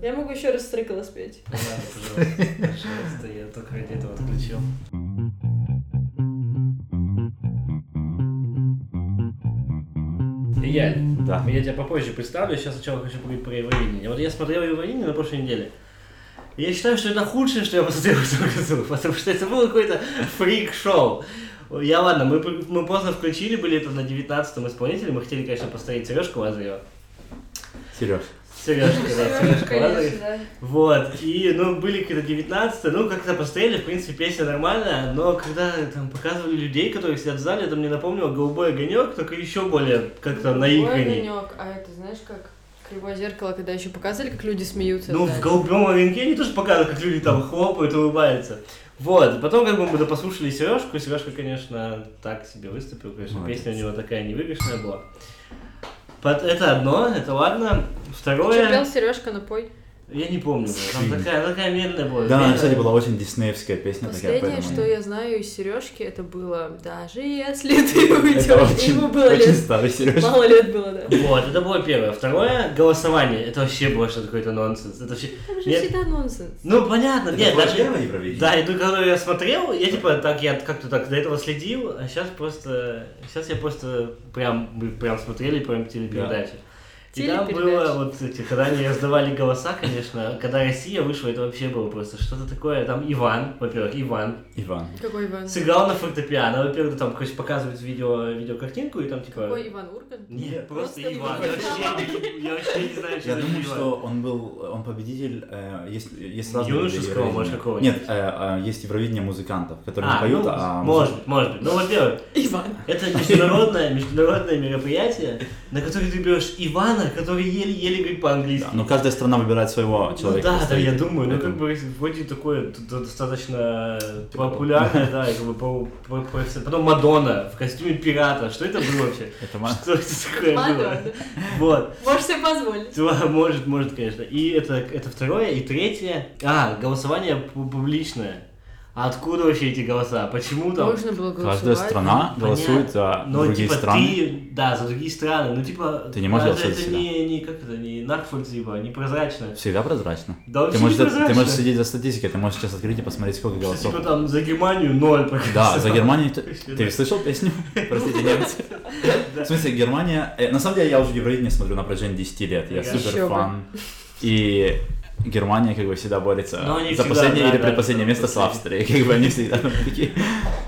Я могу еще раз стрекала спеть. Да, пожалуйста, пожалуйста, я только ради этого отключил. Я, Да. я тебя попозже представлю, сейчас сначала хочу поговорить про Евровидение. Вот я смотрел Евровидение на прошлой неделе. И Я считаю, что это худшее, что я посмотрел в этом году, потому что это было какое-то фрик-шоу. Я ладно, мы, мы поздно включили, были это на 19-м исполнителе, мы хотели, конечно, поставить Сережку Лазарева. Сереж. Сережка, да, Сережка Лазарев. Конечно, да. Вот, и, ну, были какие-то 19 ну, как-то посмотрели, в принципе, песня нормальная, но когда там показывали людей, которые сидят в зале, это мне напомнило «Голубой огонек», только еще более как-то наигранней. огонек. А это знаешь как? Кривое зеркало, когда еще показывали, как люди смеются. Ну, да. в «Голубом огоньке» они тоже показывают, как люди там хлопают, улыбаются. Вот, потом как бы мы послушали Сережку, Сережка, конечно, так себе выступил, конечно, Молодец. песня у него такая невыигрышная была. Это одно, это ладно. Второе, Сережка, напой. Я не помню, там такая, такая медленная была. Да, она, кстати, была очень диснеевская песня такая. Последнее, поэтому- что я знаю из Сережки, это было даже если ты Это уйдешь. Ему было очень лет. старый Сереж. Мало лет было, да. Вот, это было первое. Второе, голосование. Это вообще было что-то какой-то нонсенс. Это вообще... Это же Нет. всегда нонсенс. Ну, понятно, нет, даже... Евровидение? Да, и ну, когда я смотрел, я типа так, я как-то так до этого следил, а сейчас просто, сейчас я просто прям, мы прям смотрели прям телепередачи. И там было вот эти, когда они раздавали голоса, конечно, когда Россия вышла, это вообще было просто что-то такое. Там Иван, во-первых, Иван, Иван. Какой Иван? сыграл на фортепиано. Во-первых, там, короче, показывают видео, видеокартинку, и там типа... Какой Иван Ургант? Нет, просто, Просто Иван. Иван. Я вообще, не- я вообще не знаю, что Я думаю, Иван. что он был, он победитель, э, есть, есть разные Юношеского, может, какого-нибудь? Нет, э, э, есть Евровидение музыкантов, которые не А, поют, ну, а... может быть, может быть. Ну, во-первых, Иван. это международное, международное мероприятие, на которое ты берешь Ивана, который еле-еле говорит по-английски. Да, но каждая страна выбирает своего Ну человека. да, да, я думаю, ну как Поэтому- бы вроде такое достаточно популярное, да, и как бы по- по- по- потом Мадонна в костюме пирата, что это было вообще? Это ма- Что это такое было? Мадонна. Вот. Можешь себе позволить. Да, может, может, конечно. И это, это второе. И третье. А, голосование пу- публичное. А откуда вообще эти голоса? Почему там? Можно было голосовать. Каждая страна Понятно. голосует за Но другие типа страны. ты, да, за другие страны. Ну типа. Ты не можешь голосовать это не, не как это, не Нарфольд, типа, не прозрачно. Всегда прозрачно. Да, Ты можешь, не ты прозрачно. можешь следить за статистикой, ты можешь сейчас открыть и посмотреть, сколько Что, голосов. Типа там за Германию ноль Да, за Германию... Ты, слышал песню? Простите, немцы. В смысле, Германия... э, На самом деле, я уже Евровидение смотрю на протяжении 10 лет. Я супер фан. И Германия как бы всегда борется Но они за всегда, последнее да, или да, предпоследнее да, место с последнее. Австрией. Как бы они всегда такие...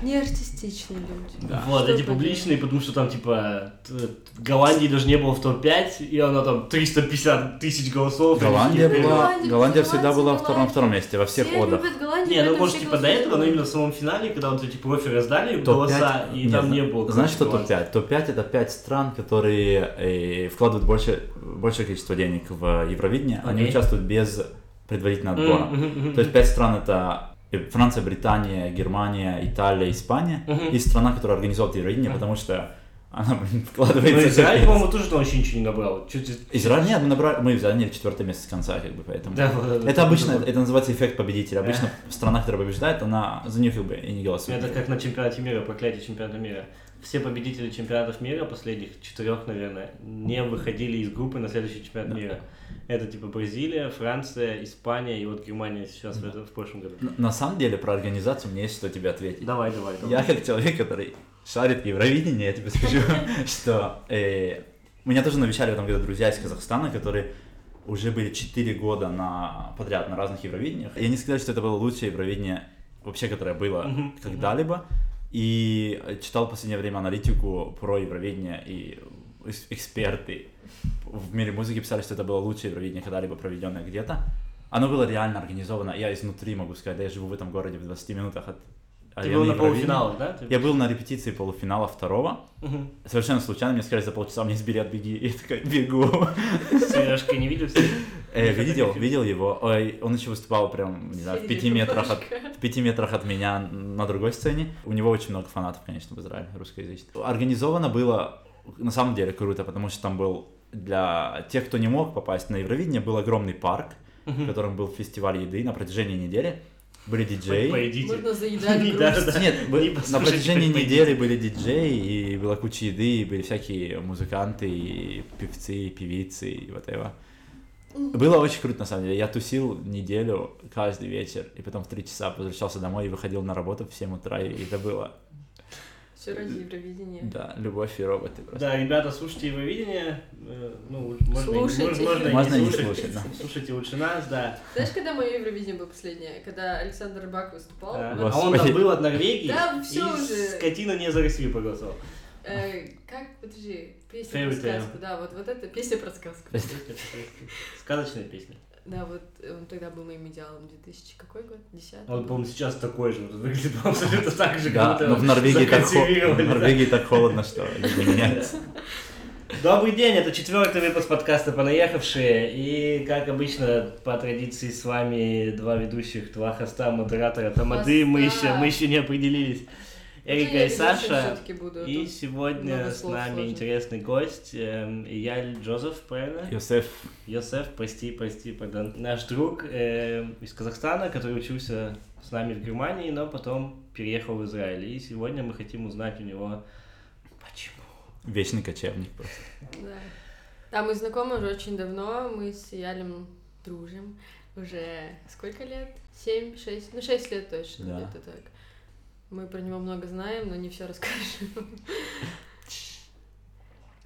Не артистичные люди. Да. Вот, Что эти поделать? публичные, потому что там, типа, Голландии даже не было в топ-5, и она там 350 тысяч голосов. Голландия была... Голландия, Голландия всегда была Голландия, втором, втором месте во всех Все одах. Не, ну может типа до этого, но именно в самом финале, когда вот эти профи раздали голоса, Топ-5... и там не было. Знаешь, что голландцев. топ-5? Топ-5 это 5 стран, которые э, вкладывают больше, большее количество денег в Евровидение. Они участвуют без предварительного отбора. Мгм. То есть 5 стран это Франция, Британия, Германия, Италия, Испания. Мгм. И страна, которая организовывает Евровидение, потому что она, блин, Ну, вкладывается... Израиль, капец. по-моему, тоже там вообще ничего не набрал. Чуть- Израиль, нет, мы, набрали, мы заняли четвертое место с конца, как бы, поэтому... Да, вот, Это вот, обычно, вот. это называется эффект победителя. Обычно страна, которая побеждает, она за нее как бы и не голосует. Это как на чемпионате мира, проклятие чемпионата мира. Все победители чемпионатов мира, последних четырех, наверное, не выходили из группы на следующий чемпионат мира. Это типа Бразилия, Франция, Испания и вот Германия сейчас в, этом- в прошлом году. Н- На самом деле, про организацию мне есть что тебе ответить. Давай, давай, давай. Я как человек, который шарит Евровидение, я тебе скажу, что э, меня тоже навещали в этом году друзья из Казахстана, которые уже были 4 года на, подряд на разных Евровидениях. Я не сказать, что это было лучшее Евровидение вообще, которое было когда-либо. И читал в последнее время аналитику про Евровидение, и эксперты в мире музыки писали, что это было лучшее Евровидение, когда-либо проведенное где-то. Оно было реально организовано. Я изнутри могу сказать, я живу в этом городе в 20 минутах от Ты был на полуфиналах, да? Ты- Я был на репетиции полуфинала второго. Мгм. Совершенно случайно мне сказали за полчаса, меня есть билет, беги. И я такой, бегу. С Сережкой не виделся? Э, видел, видел его. Ой, он еще выступал прям, не знаю, в пяти метрах от, в пяти метрах от меня на другой сцене. У него очень много фанатов, конечно, в Израиле, русскоязычных. Организовано было, на самом деле, круто, потому что там был для тех, кто не мог попасть на Евровидение, был огромный парк, в котором был фестиваль еды на протяжении недели. Были диджеи. Поедите. Можно заедать Да, грусть. да. Нет, на протяжении недели были диджеи, и была куча еды, и были всякие музыканты, и певцы, и певицы, и вот это. Было очень круто, на самом деле. Я тусил неделю каждый вечер, и потом в три часа возвращался домой и выходил на работу в 7 утра, и это было, Все ради Евровидения. да, любовь и роботы просто. Да, ребята, слушайте Евровидение. э, Ну, можно, Слушайте. можно, и Можно не не слушать. слушать, да. Слушайте лучше нас, да. Знаешь, когда мое Евровидение было последнее? Когда Александр Бак выступал? А Вот, а он там был от Норвегии, Да, всё и уже. скотина не за Россию проголосовал. Э, как, подожди, песня Fairy про сказку. Да, вот, вот это песня про сказку. Сказочная песня. Да, вот он тогда был моим идеалом. 2000 какой год? 10 А Вот, по-моему, сейчас такой же. Выглядит абсолютно так же, как будто но в Норвегии, так, в. Норвегии так холодно, что люди меняются. Добрый день, это четвертый выпуск подкаста «Понаехавшие». И, как обычно, по традиции с вами два ведущих, два хоста, модератора, тамады. Мы еще, мы еще не определились. Эрика Я и Саша. И сегодня с нами сложно. интересный гость, эм, Яль Джозеф, правильно? Йосеф, Йосеф, прости, прости, пардон. Наш друг эм, из Казахстана, который учился с нами в Германии, но потом переехал в Израиль. И сегодня мы хотим узнать у него, почему. вечный кочевник просто. Да. Да, мы знакомы уже очень давно. Мы с Ялем дружим. Уже сколько лет? Семь, шесть? Ну, шесть лет точно, Да. где-то так. Мы про него много знаем, но не все расскажем.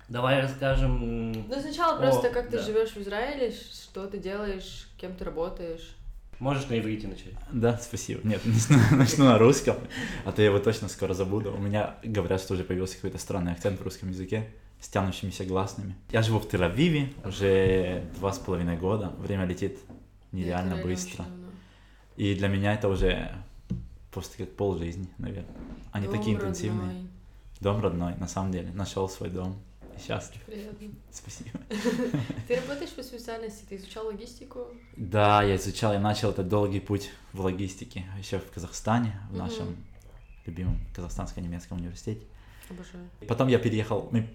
Давай расскажем... Ну, сначала О, просто как ты да. живешь в Израиле, что ты делаешь, кем ты работаешь. Можешь на иврите начать. Да, спасибо. Нет, начну, начну на русском, а то я его точно скоро забуду. У меня говорят, что уже появился какой-то странный акцент в русском языке с тянущимися гласными. Я живу в Тель-Авиве уже два с половиной года. Время летит нереально быстро. И для меня это уже просто как пол жизни, наверное. Они Дом такие интенсивные. родной. Дом родной, на самом деле. Нашел свой дом. И счастлив. Приятно. Спасибо. Ты работаешь по специальности, ты изучал логистику? Да, я изучал, я начал этот долгий путь в логистике еще в Казахстане, в нашем любимом казахстанско-немецком университете. Обожаю. Потом я переехал, мы-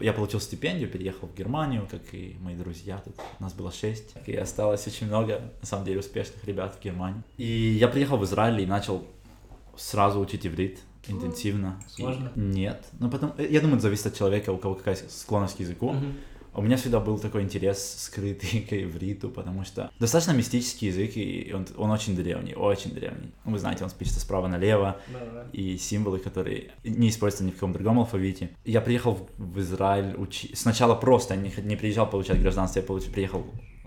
я получил стипендию, переехал в Германию, как и мои друзья, тут нас было шесть, и осталось очень много, на самом деле, успешных ребят в Германии. И я приехал в Израиль и начал сразу учить иврит интенсивно. И- Сложно? нет. Ну, потом, э, я думаю, это зависит от человека, у кого какая склонность к языку. У меня всегда был такой интерес скрытый к ивриту, потому что достаточно мистический язык, и он, он очень древний, очень древний. Ну, Вы знаете, он пишется справа налево, Да, да. и символы, которые не используются ни в каком другом алфавите. Я приехал в, Израиль учи... сначала просто, я не, не приезжал получать гражданство, я получ... приехал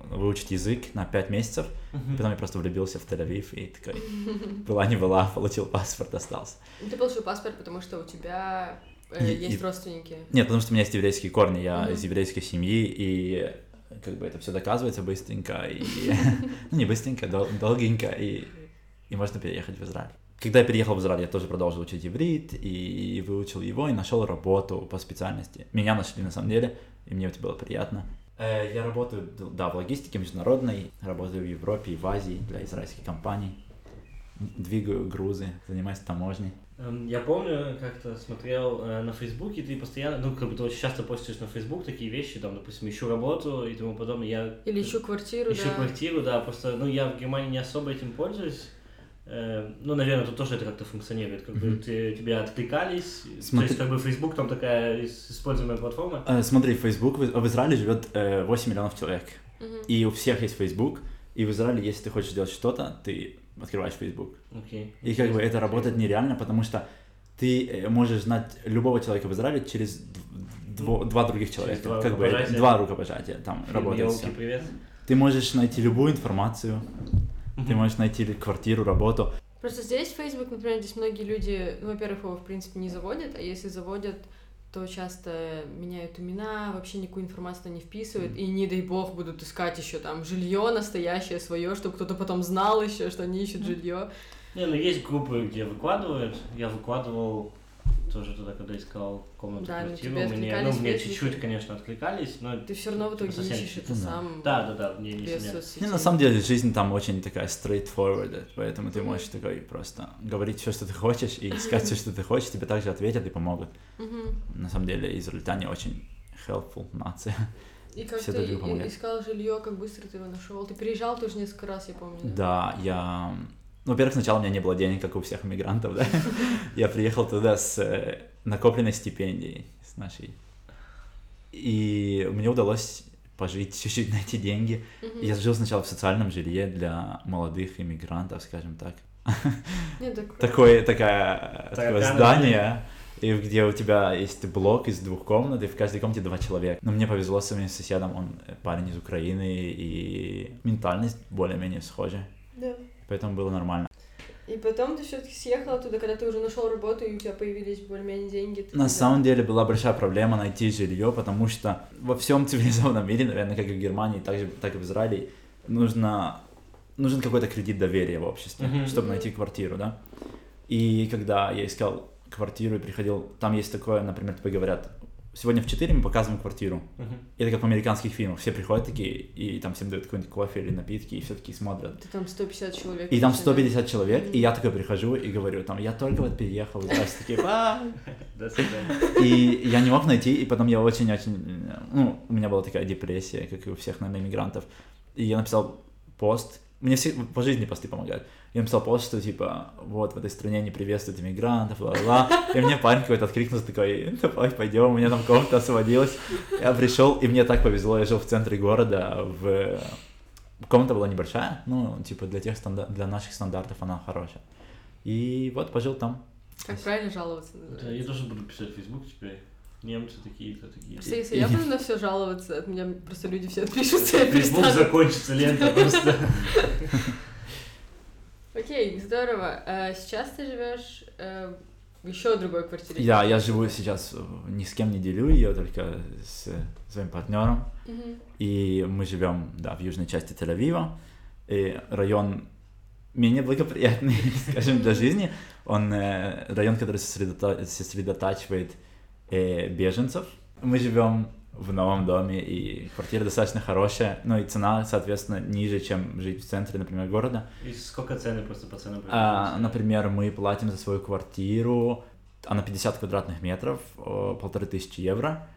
выучить язык на 5 месяцев, Мгм. потом я просто влюбился в Тель-Авив и такой, была не была, получил паспорт, остался. Ну, Ты получил паспорт, потому что у тебя И- есть и- родственники. Нет, потому что у меня есть еврейские корни, я Мгм. из еврейской семьи, и как бы это все доказывается быстренько, и... Ну, не быстренько, дол- долгенько, и... и можно переехать в Израиль. Когда я переехал в Израиль, я тоже продолжил учить иврит, и выучил его, и нашел работу по специальности. Меня нашли на самом деле, и мне это было приятно. Э, Я работаю, да, в логистике международной, работаю в Европе и в Азии для израильских компаний. Двигаю грузы, занимаюсь таможней. Эм, Я помню, как-то смотрел э, на Фейсбуке, ты постоянно, ну, как бы ты очень часто постишь на Фейсбук такие вещи, там, допустим, ищу работу и тому подобное. Я Или ищу квартиру, ищу да. квартиру, да, просто, ну, я в Германии не особо этим пользуюсь. Э, Ну, наверное, тут тоже это как-то функционирует, как бы Мгм. ты, тебя откликались, то Смотри- есть, как бы Facebook там такая ис- используемая платформа. Э, Смотри, Facebook, в в Израиле живет э, 8 миллионов человек. Мгм. И у всех есть Facebook. И в Израиле, если ты хочешь делать что-то, ты открываешь Facebook. Окей. И как бы это работает нереально, потому что ты э, можешь знать любого человека в Израиле через дв- дво- два других человека. два как бы два рукопожатия там Фильм работает «Елки, всё. привет. Ты можешь найти любую информацию, ты можешь найти квартиру, работу. Просто здесь Facebook, например, здесь многие люди, ну, во-первых, его, в принципе, не заводят, а если заводят, то часто меняют имена, вообще никакую информацию не вписывают, и не дай бог будут искать еще там жилье настоящее свое, чтобы кто-то потом знал еще, что они ищут жилье. Не, ну есть группы, где выкладывают. Я выкладывал тоже туда, когда искал комнату, Да, ну, квартиру. тебе Мне, ну, мне чуть-чуть, ты- конечно, откликались, но... Ты все равно в итоге совсем ищешь это да. сам. Да, да, да, не, не. Не, на самом деле жизнь там очень такая straightforward, поэтому ты можешь такой просто говорить все, что ты хочешь, и искать все, что ты хочешь, тебе также ответят и помогут. На самом деле израильтяне очень helpful нация. И как Все ты искал жилье, как быстро ты его нашел? Ты переезжал тоже несколько раз, я помню. Да, я... Ну, во-первых, сначала у меня не было денег, как у всех иммигрантов, да. Я приехал туда с э, накопленной стипендией, с нашей. И мне удалось пожить чуть-чуть на эти деньги. Мгм. Я жил сначала в социальном жилье для молодых иммигрантов, скажем так. Нет, так Такое, такая, такое здание, и где у тебя есть блок из двух комнат, и в каждой комнате два человека. Но мне повезло с моим соседом, он парень из Украины, и ментальность более-менее схожа, Да. Поэтому было нормально. И потом ты все-таки съехал оттуда, когда ты уже нашел работу, и у тебя появились более-менее деньги. На тогда- самом деле была большая проблема найти жилье, потому что во всем цивилизованном мире, наверное, как и в Германии, так, же, так и в Израиле, нужно, нужен какой-то кредит доверия в обществе, Мгм. чтобы найти квартиру, да. И когда я искал квартиру и приходил, там есть такое, например, тебе говорят, сегодня в 4 мы показываем квартиру. Мгм. Это как в американских фильмах, все приходят такие, и там всем дают какой-нибудь кофе или напитки, и все такие смотрят. Ты там 150 человек. И там вообще, да? 150 человек, Мгм. и я такой прихожу и говорю, там, я только вот переехал, и все такие, «А, До свидания. и я не мог найти, и потом я очень-очень... Ну, у меня была такая депрессия, как и у всех, наверное, иммигрантов. И я написал пост. Мне все по жизни посты помогают. Я написал пост, что типа, вот, в этой стране не приветствуют иммигрантов, ла-ла. И мне парень какой-то откликнулся, такой, давай пойдем, у меня там комната освободилась. Я пришел, и мне так повезло, я жил в центре города, в... Комната была небольшая, ну, типа, для тех стандар... для наших стандартов она хорошая. И вот, пожил там. Как правильно жаловаться? Да, я тоже буду писать в Facebook теперь. Немцы такие-то, такие. Просто если я буду на все жаловаться, от меня просто люди все отпишутся Facebook перестанут. закончится лента просто. Окей, здорово. А сейчас ты живешь э, в еще другой квартире. Я, я живу сейчас, э, ни с кем не делю ее, только с своим партнером. И мы живем, да, в южной части Тель-Авива. И район менее благоприятный, скажем, для жизни. Он э, район, который сосредотачивает э, беженцев. Мы живем в новом доме, и квартира достаточно хорошая, но и цена, соответственно, ниже, чем жить в центре, например, города. И сколько цены просто по ценам? А, например, мы платим за свою квартиру, она 50 квадратных метров, о, полторы тысячи евро.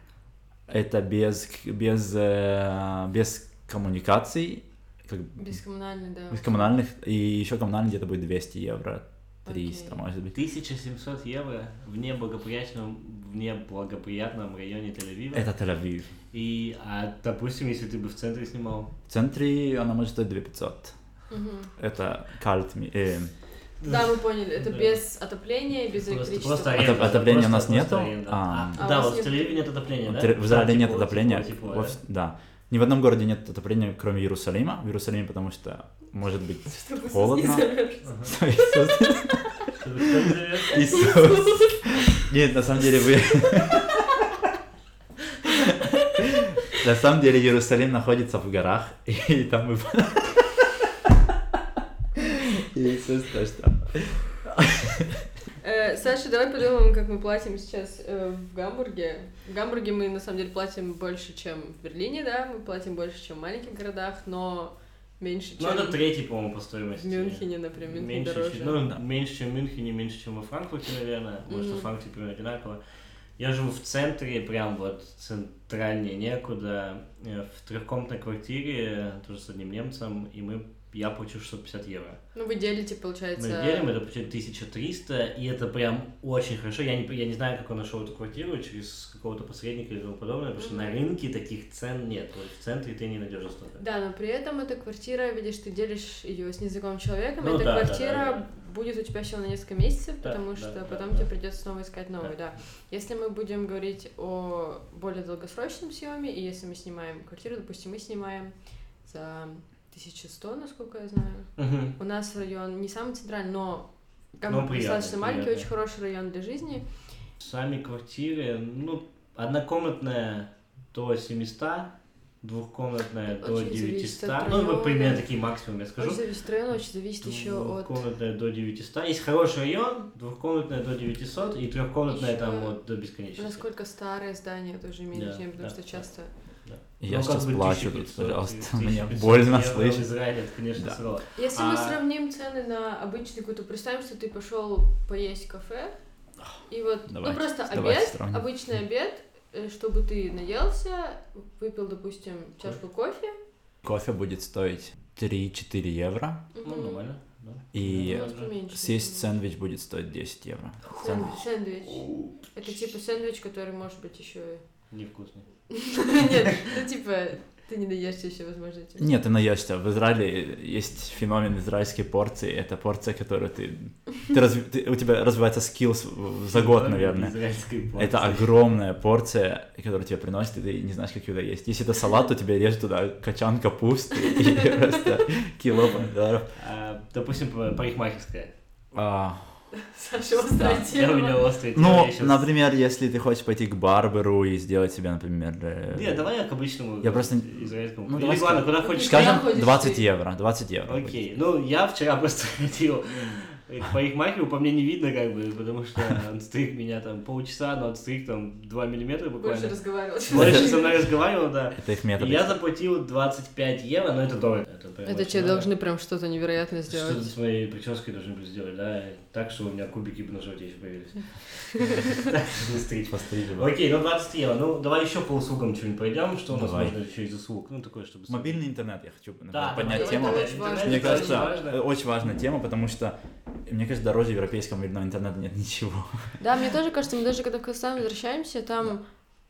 Это без, без, э, без коммуникаций, как, Без коммунальной, да. без коммунальных, и еще коммунальные где-то будет 200 евро, 300, Окей. может быть. 1700 евро в неблагоприятном, неблагоприятном районе Тель-Авива. Это Тель-Авив. И, а, допустим, если ты бы в центре снимал, В центре она может стоить 2500. Мгм. Это кальт, э, Да, мы поняли. Это Да. без отопления, без Просто- электричества. просто Отоп- аренда, отопления просто- у нас просто нету? аренда. А. А, А да, вот в нет- Тель-Авиве нет отопления, да? в Израиле А, нет тепло, отопления. тепло, тепло, да? да. Ни в одном городе нет отопления, кроме Иерусалима. В Иерусалиме, потому что может быть Чтобы Холодно. Иисус. Нет, на самом деле вы... На самом деле Иерусалим находится в горах, и там мы... Иисус там. Э, Саша, давай подумаем, как мы платим сейчас э, в Гамбурге. В Гамбурге мы на самом деле платим больше, чем в Берлине, да, мы платим больше, чем в маленьких городах, но меньше, Ну, чем это третий, по-моему, по в стоимости. Мюнхене, например, Мюнхен Меньше, дороже. чуть- ну, меньше, чем в Мюнхене, меньше, чем во Франкфурте, наверное. Может, Мгм. во Франкфурте примерно одинаково. Я живу в центре, прям вот центральнее некуда, э, в трехкомнатной квартире, тоже с одним немцем, и мы, я плачу 650 евро. Ну, вы делите, получается... Мы делим, это получается 1300, и это прям очень хорошо. Я не, я не знаю, как он нашел эту квартиру, через какого-то посредника или тому подобное, потому что на рынке таких цен нет. Вот в центре ты не найдешь столько. Да, но при этом эта квартира, видишь, ты делишь ее с незнакомым человеком, Ну эта да, да, квартира да, да. будет у тебя всего на несколько месяцев, Да, потому да, что да, потом да. тебе придется снова искать новую, да. Если мы будем говорить о более долгосрочном съеме, и если мы снимаем квартиру, допустим, мы снимаем за 1100, насколько я знаю. Мгм. У нас район не самый центральный, но Ну, Гамбург приятный, достаточно маленький, приятный. очень хороший район для жизни. Сами квартиры, ну, однокомнатная до 700, двухкомнатная до Очень зависит 900. от Ну, вот примерно такие максимумы я скажу. Очень зависит от района, очень зависит еще от... Двухкомнатная до 900. Есть хороший район, двухкомнатная до 900 и трехкомнатная Ещё там вот до бесконечности. Насколько старые здания тоже имеет Да, значение, потому да, что да. Часто... Я Ну, сейчас плачу тут, 1500, пожалуйста, мне 1500 больно слышать. Израиле это, конечно, Да. сурово. Если мы А- сравним цены на обычный какой-то, представим, что ты пошел поесть в кафе, и вот, Давайте, ну просто обед, сравним. обычный обед, э, чтобы ты наелся, выпил, допустим, чашку кофе, Кофе будет стоить 3-4 евро, Ну, нормально. Да. и Ну, поменьше, съесть сэндвич будет стоить 10 евро. Сэндвич. сэндвич. Это типа сэндвич, который может быть еще... Невкусный. Нет, ну типа Ты не доешься еще, возможно, этим. Нет, ты наешься. В Израиле есть феномен израильской порции. Это порция, которую ты... ты, разви- ты- у тебя развивается скиллс за год, наверное. Израильской порции. Это огромная порция, которую тебе приносят, и ты не знаешь, как ее доесть. Если это салат, то тебе режут туда качан капусты и просто кило помидоров. А, Допустим, па- парикмахерская. Саша, Да, острая Я у меня острая тема, Ну, щас- например, если ты хочешь пойти к барберу и сделать себе, например... э, Не, давай я к обычному Я просто- израильскому. ну, Или давай ладно, куда хочешь. Скажем, Скажем, ходишь 20 ты? евро, 20 евро. будет. Окей, ну я вчера просто ходил к парикмахеру, по мне не видно как бы, потому что он стриг меня там полчаса, но отстриг там 2 миллиметра Больше буквально. разговаривал. Больше со мной разговаривал, да. Это их метод. я заплатил 25 евро, но это дорого. Это, Это тебе должны прям что-то невероятное Что-то сделать. с моей прической должны были сделать, да, так, что у меня кубики на животе еще появились. Так, не стричь. Бы. Окей, ну 20 евро. Ну, давай еще по услугам что-нибудь пойдем, что у нас можно еще из услуг. Ну, такое, чтобы... Мобильный интернет я хочу поднять тему. Мне кажется, э, очень важная тема, потому что, мне кажется, дороже европейского мобильного интернета нет ничего. Да, мне тоже кажется, мы даже когда в Казахстан возвращаемся, там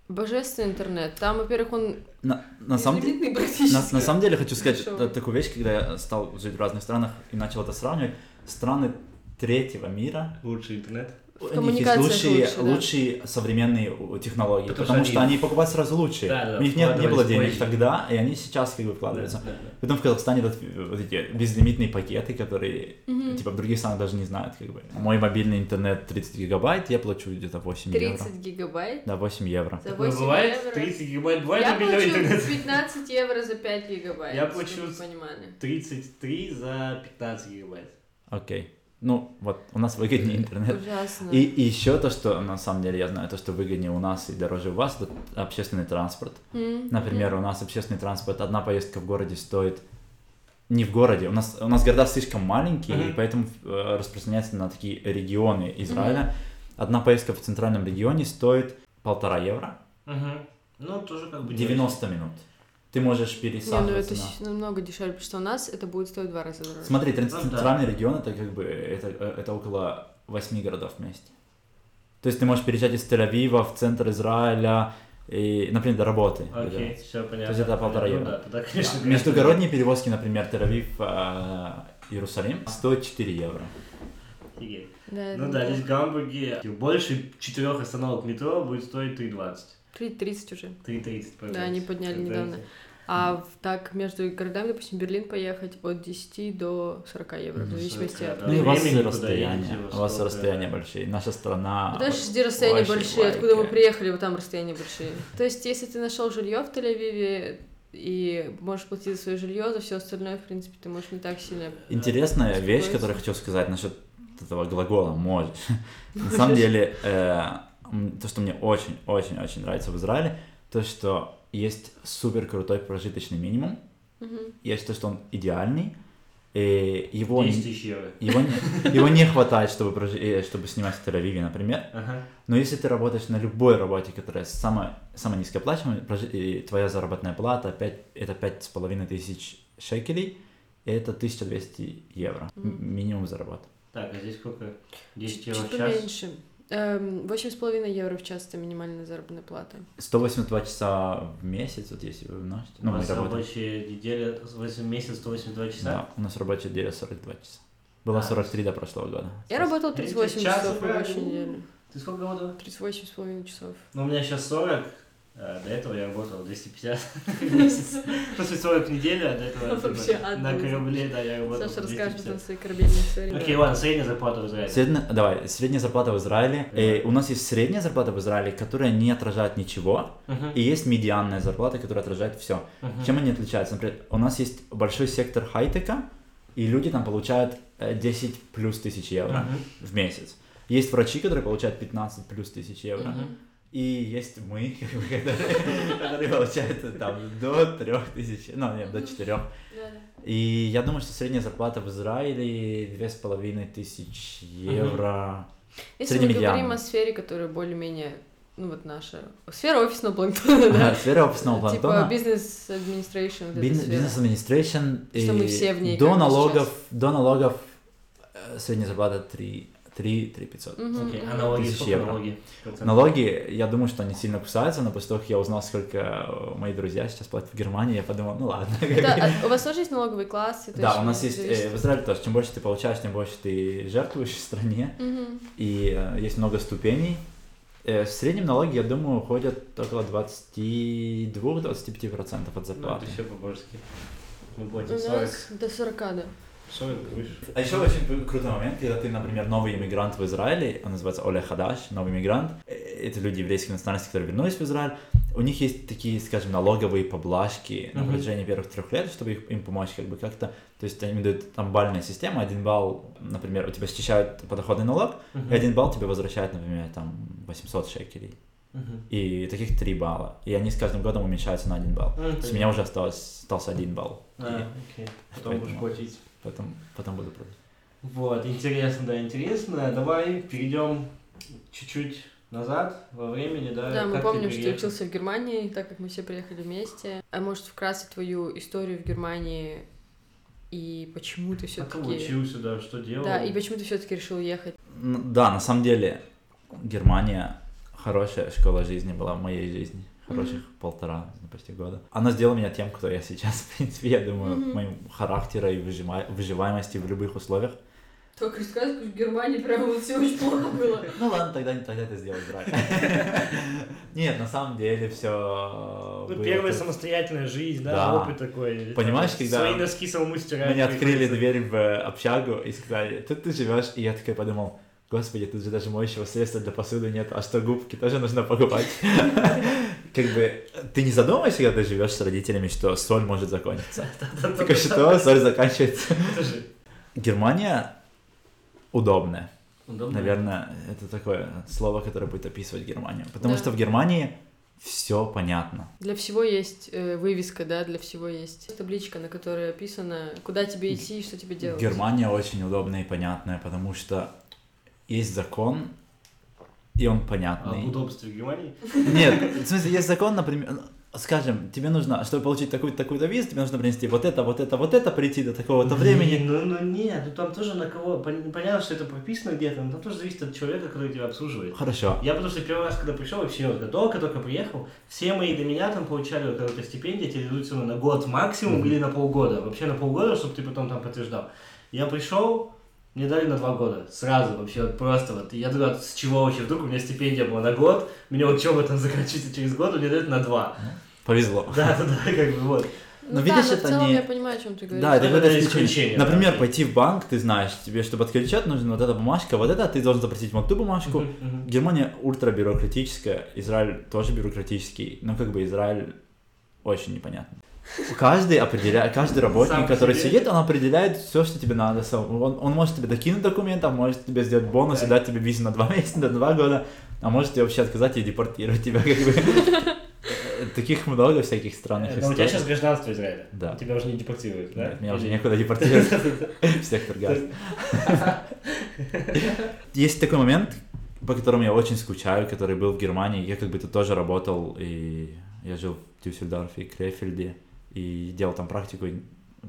божественный интернет. Там, во-первых, он На, на самом деле... На, на самом деле хочу сказать Хорошо. та- такую вещь, когда я стал жить в разных странах и начал это сравнивать. Страны третьего мира, Лучший интернет. У них есть коммуникациях лучшие, лучше, да. лучшие современные технологии, Потому потому, что что они- они покупают сразу лучшие. Да, да, у них нет, не было денег позже. тогда, и они сейчас как бы вкладываются. Да, да, да. Потом в Казахстане вот, вот эти безлимитные пакеты, которые Мгм. типа в других странах даже не знают как бы. Мой мобильный интернет 30 гигабайт, я плачу где-то 8 евро. 30 гигабайт Да, 8 евро. за Такое 8 бывает? евро. 30 гигабайт бывает Я мобильного плачу интернета? 15 евро за 5 гигабайт. Я плачу вы с- понимали. 33 за 15 гигабайт. Окей. Ну, вот, у нас выгоднее интернет. Ужасно. И, и еще то, что на самом деле я знаю, то, что выгоднее у нас и дороже у вас, это общественный транспорт. М, Например, у нас общественный транспорт, одна поездка в городе стоит не в городе, у нас, у нас города слишком маленькие, Мгм. и поэтому э, распространяется на такие регионы Израиля. Одна поездка в центральном регионе стоит полтора евро, Мгм. Ну, тоже как бы... 90 минут. Ты можешь Не, ну пересаживаться это на... намного дешевле, потому что у нас это будет стоить в два раза дороже. Смотри, Ну да. центральный регион это как бы это, э, это около восьми городов вместе. То есть ты можешь переезжать из Тель-Авива в центр Израиля, и, например, до работы. Окей, все понятно. То есть это полтора Ну евро. да, тогда, конечно, Да. Междугородние перевозки, например, Тель-Авив, э, Иерусалим, стоят 4 евро. Офигеть. Да, Ну да, неплохо. здесь в Гамбурге больше четырех остановок метро будет стоить 3,20. 3.30 уже. 3,30. Да, они подняли недавно. А в- так между городами, допустим, Берлин поехать от 10 до 40 евро, в зависимости 40, от... Ну и у вас расстояние, у вас да. большие. Наша страна... Подожди, где расстояния большие, откуда мы приехали, вот там расстояния большие. То есть, если ты нашел жилье в Тель-Авиве и можешь платить за свое жилье, за все остальное, в принципе, ты можешь не так сильно... Интересная вещь, которую я хочу сказать насчет этого глагола «можешь». На самом деле, э, то, что мне очень-очень-очень нравится в Израиле, то, что есть супер крутой прожиточный минимум. Мгм. Я считаю, что он идеальный. И его, 10 не- тысяч евро. его, не, его не хватает, чтобы, прожи- э, чтобы снимать в Тель-Авиве, например. Ага. Но если ты работаешь на любой работе, которая самая, самая низкооплачиваемая, прожи- и твоя заработная плата опять, это пять с половиной тысяч шекелей, это 1200 евро Мгм. минимум заработка. Так, а здесь сколько? 10 Чуть, евро чуть в час? поменьше. Эм, Восемь с половиной евро в час это минимальная заработная плата. 182 часа в месяц, вот если вы умножите. У Ну, вас работаем. рабочая неделя, 8 месяцев, 182 часа? Да, у нас рабочая неделя 42 часа. Было А, 43 до прошлого года. Я работала 38 час часов в рабочую неделю. Ты сколько работал? 38 с половиной часов. Ну, у меня сейчас 40, а до этого я работал 250 в месяц. После 40 в неделю, а до этого на корабле, да, я работал Саша расскажет 250. потом свои корабельные истории. Окей, ладно, средняя зарплата в Израиле. Средняя, давай, средняя зарплата в Израиле. Э, у нас есть средняя зарплата в Израиле, которая не отражает ничего, и есть медианная зарплата, которая отражает все. Чем они отличаются? Например, у нас есть большой сектор хай-тека, и люди там получают э, 10 плюс тысяч евро в месяц. Есть врачи, которые получают 15 плюс тысяч евро. И есть мы, которые, получают там до 3 тысяч, ну нет, до 4. И я думаю, что средняя зарплата в Израиле 2,5 тысяч евро. Если мы говорим о сфере, которая более-менее, ну вот наша, сфера офисного планктона, да? Сфера офисного Типа планктона. бизнес administration. Бизнес administration. Что мы все в ней До налогов, до налогов э, средняя зарплата 3, 3 3 500. Мгм, Окей, а налоги, Тысяч евро. налоги? Процент? Налоги, я думаю, что они сильно кусаются, но после того, как я узнал, сколько э, мои друзья сейчас платят в Германии, я подумал, ну ладно. Это, а у вас тоже есть налоговые классы? То Да, у нас есть, зависит- э, в Израиле тоже, чем больше ты получаешь, тем больше ты жертвуешь в стране, и э, есть много ступеней. В среднем налоги, я думаю, уходят около 22-25% от Ну, это зарплаты. еще по-божески. Мы У платим 40, нас до 40, да. 40 выше. А еще очень кру- крутой момент, когда ты, например, новый иммигрант в Израиле, он называется Оля Хадаш, новый иммигрант, это люди еврейской национальности, которые вернулись в Израиль, у них есть такие, скажем, налоговые поблажки на протяжении первых трех лет, чтобы их, им помочь как бы как-то, то есть они дают там бальная система, один балл, например, у тебя счищают подоходный налог, и один балл тебе возвращают, например, там 800 шекелей, и таких три балла, и они с каждым годом уменьшаются на один балл. Ну, То есть у меня уже осталось, остался один балл, А, и окей. Потом Поэтому- будешь платить. Потом, потом буду продать. Вот, интересно, да, интересно. Давай перейдем чуть-чуть назад во времени, да? Да, мы Как помним, ты что ты учился в Германии, так как мы все приехали вместе. А может, вкратце твою историю в Германии и почему ты А все-таки... учился, да, что делал? Да, и почему ты все-таки решил уехать? Ну, Да, на самом деле Германия хорошая школа жизни была в моей жизни. Хороших полтора, ну, почти года. Она сделала меня тем, кто я сейчас, в принципе, я думаю, Мгм. моим характера и выжима- выживаемости в любых условиях. Только рассказывай, в Германии прямо вот все очень плохо было. Ну ладно, тогда, тогда это сделать Израиль. Нет, на самом деле все Ну, первая самостоятельная жизнь, да, опыт такой. Понимаешь, когда Свои носки самому стирать. Мне открыли дверь в общагу и сказали, тут ты живешь, и я такой подумал, господи, тут же даже моющего средства для посуды нет, а что губки тоже нужно покупать. Как бы ты не задумываешься, когда ты живешь с родителями, что соль может закончиться. Такой, что соль заканчивается. Германия удобная. удобно. Наверное, это такое слово, которое будет описывать Германию. Потому Да. что в Германии все понятно. Для всего есть э, вывеска, да, для всего есть табличка, на которой описано, куда тебе идти и что тебе делать. Германия очень удобная и понятная, потому что есть закон, и он А понятный. об удобстве в Германии? Нет, в смысле, есть закон, например, ну, скажем, тебе нужно, чтобы получить такую-то такую-то визу, тебе нужно принести вот это, вот это, вот это, прийти до такого-то времени. Ну, ну нет, ну там тоже на кого, пон- понятно, что это прописано где-то, но там тоже зависит от человека, который тебя обслуживает. Хорошо. Я потому что первый раз, когда пришел, вообще вот, только-только приехал, все мои до меня там получали вот какую-то стипендию, тебе всё на год максимум Мгм. или на полгода. Вообще на полгода, чтобы ты потом там подтверждал. Я пришел, мне дали на два года. Сразу вообще вот просто вот. Я думаю, а с чего вообще? Вдруг у меня стипендия была на год, меня учеба там заканчивается через год, мне дают на два. Повезло. Да, да, да, как бы вот. Ну Но видишь, да, но это в целом не- я понимаю, о чем ты говоришь. Да, это Это какое-то исключение, исключение. да, Например, окей. пойти в банк, ты знаешь, тебе, чтобы открыть счет, нужно вот эта бумажка, вот это, ты должен запросить вот ту бумажку. Мгм, мгм. Германия ультрабюрократическая, Израиль тоже бюрократический, но как бы Израиль очень непонятный. Каждый определяет, каждый работник, Сам который себе. сидит, он определяет все, что тебе надо. Он, он может тебе докинуть документы, а может тебе сделать бонус и Да. дать тебе визу на два месяца, на два года, а может тебе вообще отказать и депортировать тебя. Как бы. Таких много всяких странных Э, Но у тебя сейчас гражданство Израиля. Да. Тебя уже не депортируют, да? Нет, меня уже некуда депортировать. сектор газа. Есть такой момент, по которому я очень скучаю, который был в Германии. Я как бы тут тоже работал, и я жил в Дюссельдорфе и Крефельде, и делал там практику. и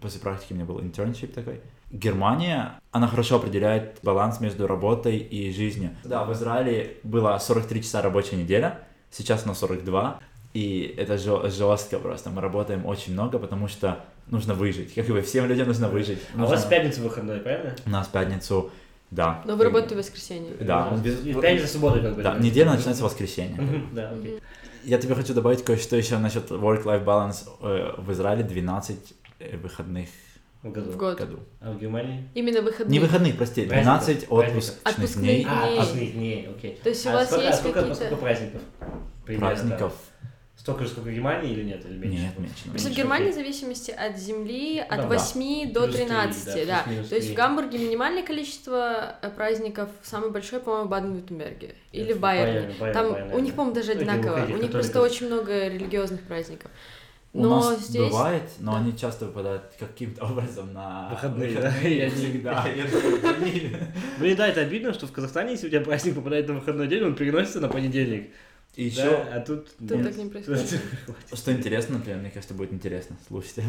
После практики у меня был internship такой. Германия, она хорошо определяет баланс между работой и жизнью. Да, в Израиле была 43 часа рабочая неделя, сейчас на 42, и это жестко просто. Мы работаем очень много, потому что нужно выжить. Как бы всем людям нужно выжить. А у Нужно- вас в пятницу выходной, правильно? У нас в пятницу, да. Но вы работаете в воскресенье. Да, И Пятница, суббота как бы. Да, неделя начинается в воскресенье. Да, окей. Я тебе хочу добавить кое-что еще насчет work-life balance. Э, В Израиле 12 э, выходных В году. В в год. году. А в Германии? Именно выходные. Не выходных, прости, Праздников, 12 праздников. отпускных Отпускных дней, А, дней. отпускных дней, окей. То есть у А вас сколько, есть сколько, какие-то... сколько праздников? Примерно, праздников. Да. Столько же, сколько в Германии или нет? Или меньше? Нет, меньше. Просто в Германии в зависимости от земли от Да. 8 до Плюс три, 13, да, да. плюс-минус То есть в. Гамбурге минимальное количество э, праздников, самое большое, по-моему, в Баден-Вюртемберге или в в Байерне. Байерне, Байерне, Там Байерне, у них, да. по-моему, даже Ну, одинаково. У них просто очень много религиозных праздников. У Но нас здесь... бывает, но да. они часто выпадают каким-то образом на Выходные, да? Я всегда. Блин, да, это обидно, что в Казахстане, если у тебя праздник попадает на выходной день, он переносится на понедельник. И Да, еще, а тут... Тут нет. так не происходит. что интересно, например, мне кажется, будет интересно, слушайте.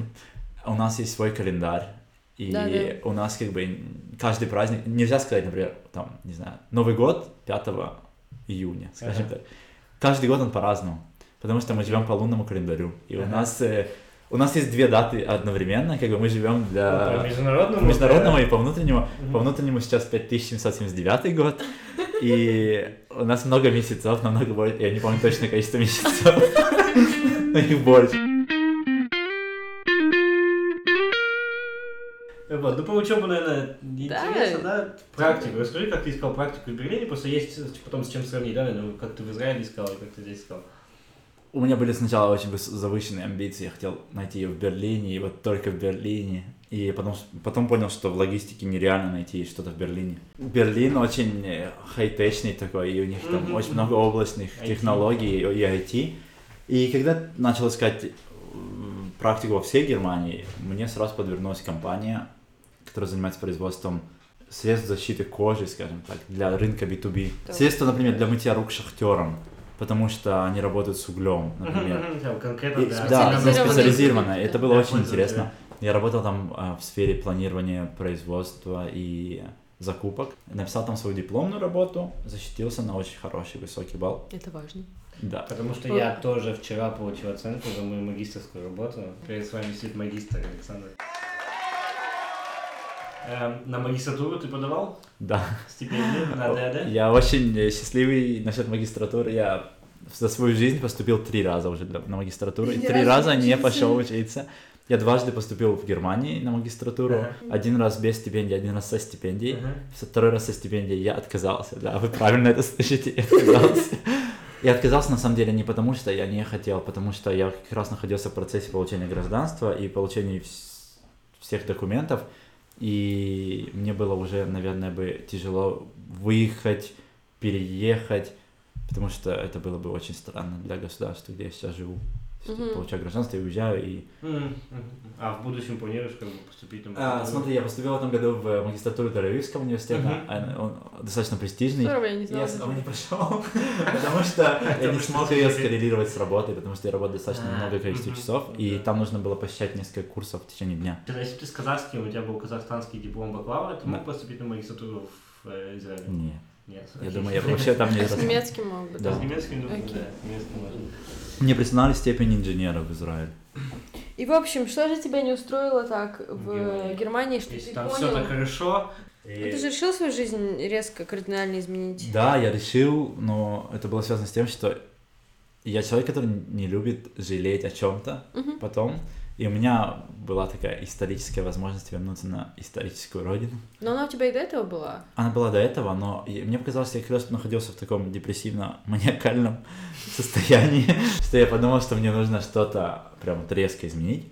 У нас есть свой календарь, И Да, да. у нас как бы каждый праздник, нельзя сказать, например, там, не знаю, Новый год 5 июня, скажем Ага. так. Каждый год он по-разному, потому что мы живем по лунному календарю. И у Ага. нас э, у нас есть две даты одновременно, как бы мы живем По для международному. по международному и по внутреннему. Мгм. По внутреннему сейчас 5779 год, и у нас много месяцев, намного больше, я не помню точное количество месяцев, но их больше. Вот, ну по учебу, наверное, интересно, да? Практику. Расскажи, как ты искал практику в Берлине, просто есть потом с чем сравнить, да, наверное, как ты в Израиле искал и как ты здесь искал. У меня были сначала очень завышенные амбиции, я хотел найти ее в Берлине, и вот только в Берлине. И потом, потом понял, что в логистике нереально найти что-то в Берлине. Берлин очень э, хай-течный такой, и у них там очень много облачных IT. технологий и, и IT. И когда начал искать э, практику во всей Германии, мне сразу подвернулась компания, которая занимается производством средств защиты кожи, скажем так, для рынка B2B. Так. Средства, например, для мытья рук шахтерам, потому что они работают с углем, например. Конкретно, И- да. да, да, специализированно. Это было очень интересно. Я работал там а, в сфере планирования производства и закупок. Написал там свою дипломную работу, защитился на очень хороший высокий балл. Это важно. Да. Потому что я тоже вчера получил оценку за мою магистрскую работу. Перед с вами сидит магистр Александр. Эм, на магистратуру ты подавал Да. стипендию на ДАД? Я очень э, счастливый насчет магистратуры. Я за свою жизнь поступил три раза уже на магистратуру. И Ни три раза не пошел учиться. Я дважды поступил в Германии на магистратуру. Ага. Один раз без стипендии, один раз со стипендией. Ага. Второй раз со стипендией я отказался, да, вы правильно это слышите, я отказался. Я отказался на самом деле не потому, что я не хотел, потому что я как раз находился в процессе получения гражданства и получения вс- всех документов, и мне было уже, наверное, бы тяжело выехать, переехать, потому что это было бы очень странно для государства, где я сейчас живу. Мгм. Получаю гражданство и уезжаю, и. А в будущем планируешь как бы поступить на а, смотри, я поступил в этом году в магистратуру Тель-Авивского университета, Мгм. а, он достаточно престижный. Здорово, я не знала. Я снова не пошел, потому что я не смог ее скоррелировать с работой, потому что я работаю достаточно А, много количество мгм, часов, и там нужно было посещать несколько курсов в течение дня. Тогда, Если бы ты с казахским, у тебя был казахстанский диплом бакалавра, ты мог поступить на магистратуру в э, Израиле? Нет, Нет. я думаю, я вообще там не А с немецким мог бы, Да. С немецким, думаю, да, немецким можно. Мне присылали степень инженера в Израиль. И, в общем, что же тебя не устроило так в Германии. Германии, что Если ты там все понял? так хорошо, Ну, Ты же решил свою жизнь резко, кардинально изменить? Да, я решил, но это было связано с тем, что я человек, который не любит жалеть о чем-то потом, и у меня была такая историческая возможность вернуться на историческую родину. Но она у тебя и до этого была. Она была до этого, но мне показалось, я как раз находился в таком депрессивно-маниакальном состоянии, что я подумал, что мне нужно что-то прям резко изменить.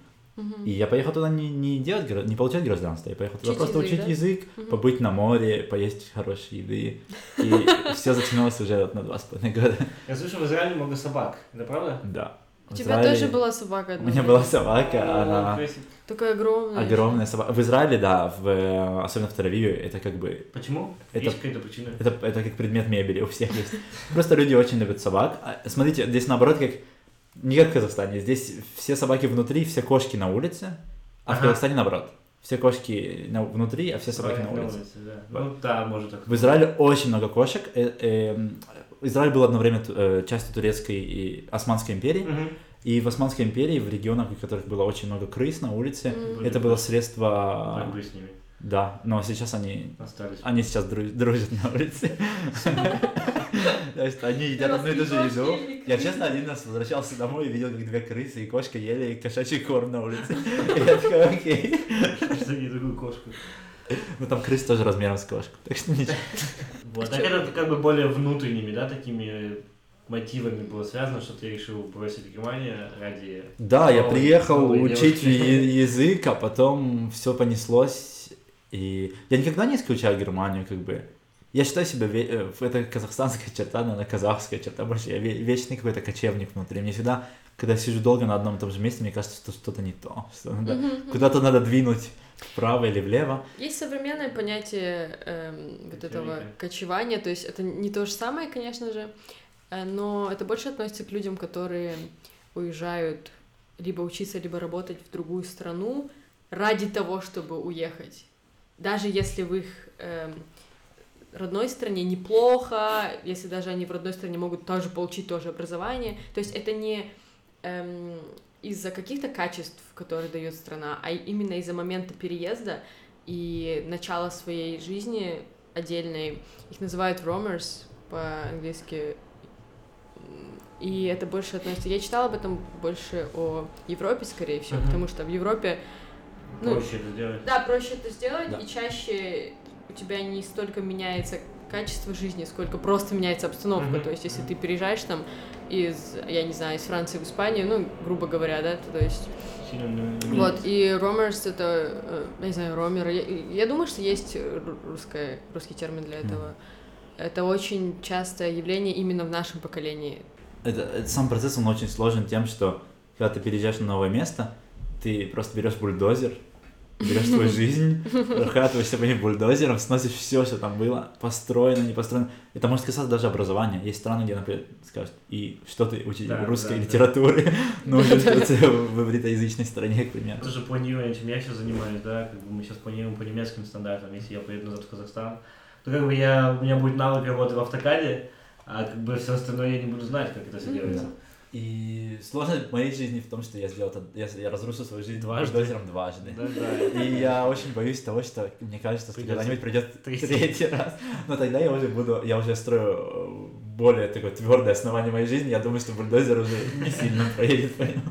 И я поехал туда не, не делать, не получать гражданство, я поехал туда Учить просто язык, учить да? язык, Мгм. побыть на море, поесть хорошей еды. И все затянулось уже на два с половиной года. я слышу, в Израиле много собак. Это правда? Да. У В тебя Израиле- тоже была собака У одна? меня была собака, О, она красиво. Такая огромная. огромная собака. В Израиле, да, в, э, особенно в Тель-Авиве, это как бы Почему? Это- Есть какая-то причина? Это, это как предмет мебели у всех есть. Просто люди очень любят собак. А, Смотрите, здесь наоборот, как не как в Казахстане. Здесь все собаки внутри, все кошки на улице, а в. Казахстане наоборот. Все кошки на- внутри, а все собаки на улице. да. Ну да, может так. В Израиле очень много кошек. Э, эм, Израиль был одно время э, частью турецкой и Османской империи. Мгм. И в Османской империи, в регионах, в которых было очень много крыс на улице, М. это было средство... Борьбы с ними Да, но сейчас они остались. Они сейчас дру- дружат на улице. То есть они едят одну и ту же еду. Я честно один раз возвращался домой и видел, как две крысы и кошка ели кошачий корм на улице. И я такой, окей. Что не такую кошку. Ну там крыс тоже размером с кошку. Так что ничего. Вот, так это как бы более внутренними, да, такими мотивами было связано, что ты решил бросить Германию ради... Да, я приехал учить язык, а потом все понеслось. И я никогда не исключаю Германию, как бы. Я считаю себя, ве- э, это казахстанская черта, наверное, казахская черта больше. Я ве- вечный какой-то кочевник внутри. Мне всегда, когда я сижу долго на одном и том же месте, мне кажется, что что-то не то. Что надо-. Куда-то надо двинуть вправо или влево. Есть современное понятие эм, вот этого кочевания, то есть это не то же самое, конечно же, э, но это больше относится к людям, которые уезжают либо учиться, либо работать в другую страну ради того, чтобы уехать. Даже если в их эм, родной стране неплохо, если даже они в родной стране могут тоже получить тоже образование. То есть это не эм, из-за каких-то качеств, которые дает страна, а именно из-за момента переезда и начала своей жизни отдельной. Их называют roamers по-английски. И это больше относится... Я читала об этом больше о Европе, скорее всего, uh-huh. потому что в Европе... Ну, проще это сделать. Да, проще это сделать, да. и чаще у тебя не столько меняется качество жизни, сколько просто меняется обстановка. Mm-hmm. То есть, если ты переезжаешь там из, я не знаю, из Франции в Испанию, ну, грубо говоря, да, то есть... Вот, и ромерс это, э, я не знаю, ромер, я, я думаю, что есть русское, русский термин для этого. Mm. Это очень частое явление именно в нашем поколении. Это, это сам процесс, он очень сложен тем, что когда ты переезжаешь на новое место, ты просто берешь бульдозер, берешь свою жизнь, прокатываешься по ним бульдозером, сносишь все, что там было, построено, не построено. Это может касаться даже образования. Есть страны, где, например, скажут, и что ты учитель да, русской да, литературы да. нужен в ивритоязычной стране, к примеру. Это же планирование, чем я сейчас занимаюсь, да, как бы мы сейчас планируем по немецким стандартам, если я поеду назад в Казахстан, то как бы я, у меня будет навык работы в автокаде, а как бы все остальное я не буду знать, как это все делается. И сложность моей жизни в том, что я сделал это, я, я разрушил свою жизнь дважды. бульдозером дважды. Да, да. И я очень боюсь того, что мне кажется, что когда-нибудь придет третий. третий раз. Но тогда я уже буду, я уже строю э, более такое твердое основание моей жизни. Я думаю, что бульдозер уже не сильно проедет по нему.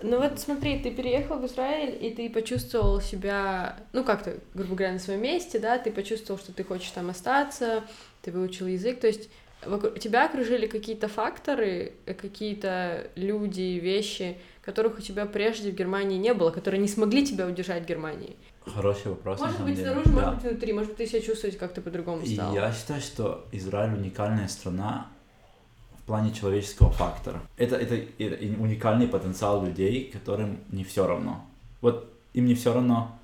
Ну вот смотри, ты переехал в Израиль, и ты почувствовал себя, ну как-то, грубо говоря, на своем месте, да, ты почувствовал, что ты хочешь там остаться, ты выучил язык, то есть тебя окружили какие-то факторы, э, какие-то люди, вещи, которых у тебя прежде в Германии не было, которые не смогли тебя удержать в Германии? Хороший вопрос. Может быть, снаружи, да. может быть, внутри, может быть, ты себя чувствуешь как-то по-другому стал. Я считаю, что Израиль уникальная страна в плане человеческого фактора. Это, это, это уникальный потенциал людей, которым не все равно. Вот им не все равно,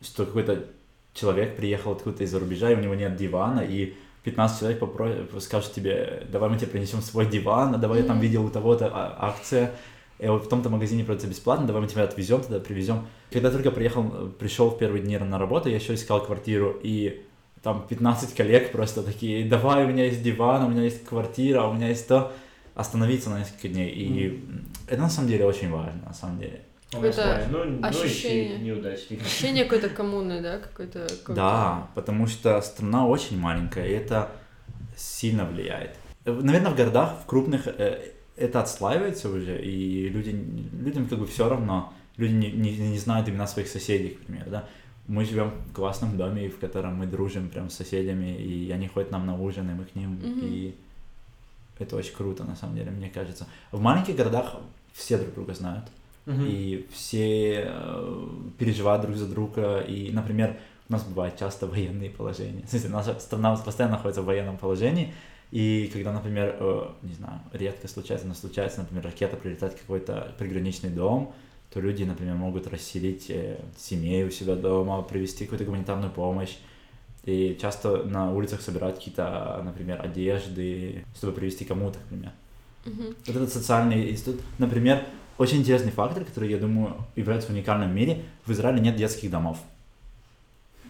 что какой-то человек приехал откуда-то из-за рубежа, и у него нет дивана, и 15 человек попро- скажут тебе, давай мы тебе принесем свой диван, а давай я там видел у того-то а, акция, и вот в том-то магазине продается бесплатно, давай мы тебя отвезем туда, привезем. Когда только приехал, пришел в первые дни на работу, я еще искал квартиру, и там 15 коллег просто такие, давай, у меня есть диван, у меня есть квартира, у меня есть то, остановиться на несколько дней. И mm. это на самом деле очень важно, на самом деле. Какое-то ну, ощущение, ну, ощущение какой-то коммуны, да, какой-то... Какой да, потому что страна очень маленькая, и это сильно влияет. Наверное, в городах, в крупных, э, это отслаивается уже, и люди, людям как бы все равно, люди не, не, не знают имена своих соседей, к примеру, да. Мы живем в классном доме, в котором мы дружим прям с соседями, и они ходят нам на ужин, и мы к ним, mm-hmm. и это очень круто, на самом деле, мне кажется. В маленьких городах все друг друга знают угу. и все э, переживают друг за друга, и, например, у нас бывают часто военные положения. В смысле, наша страна постоянно находится в военном положении, и когда, например, э, не знаю, редко случается, но случается, например, ракета прилетает в какой-то приграничный дом, то люди, например, могут расселить э, семей у себя дома, привезти какую-то гуманитарную помощь. И часто на улицах собирают какие-то, например, одежды, чтобы привезти кому-то, например. Mm-hmm. Вот этот социальный институт, например, очень интересный фактор, который, я думаю, является уникальным в мире. В Израиле нет детских домов.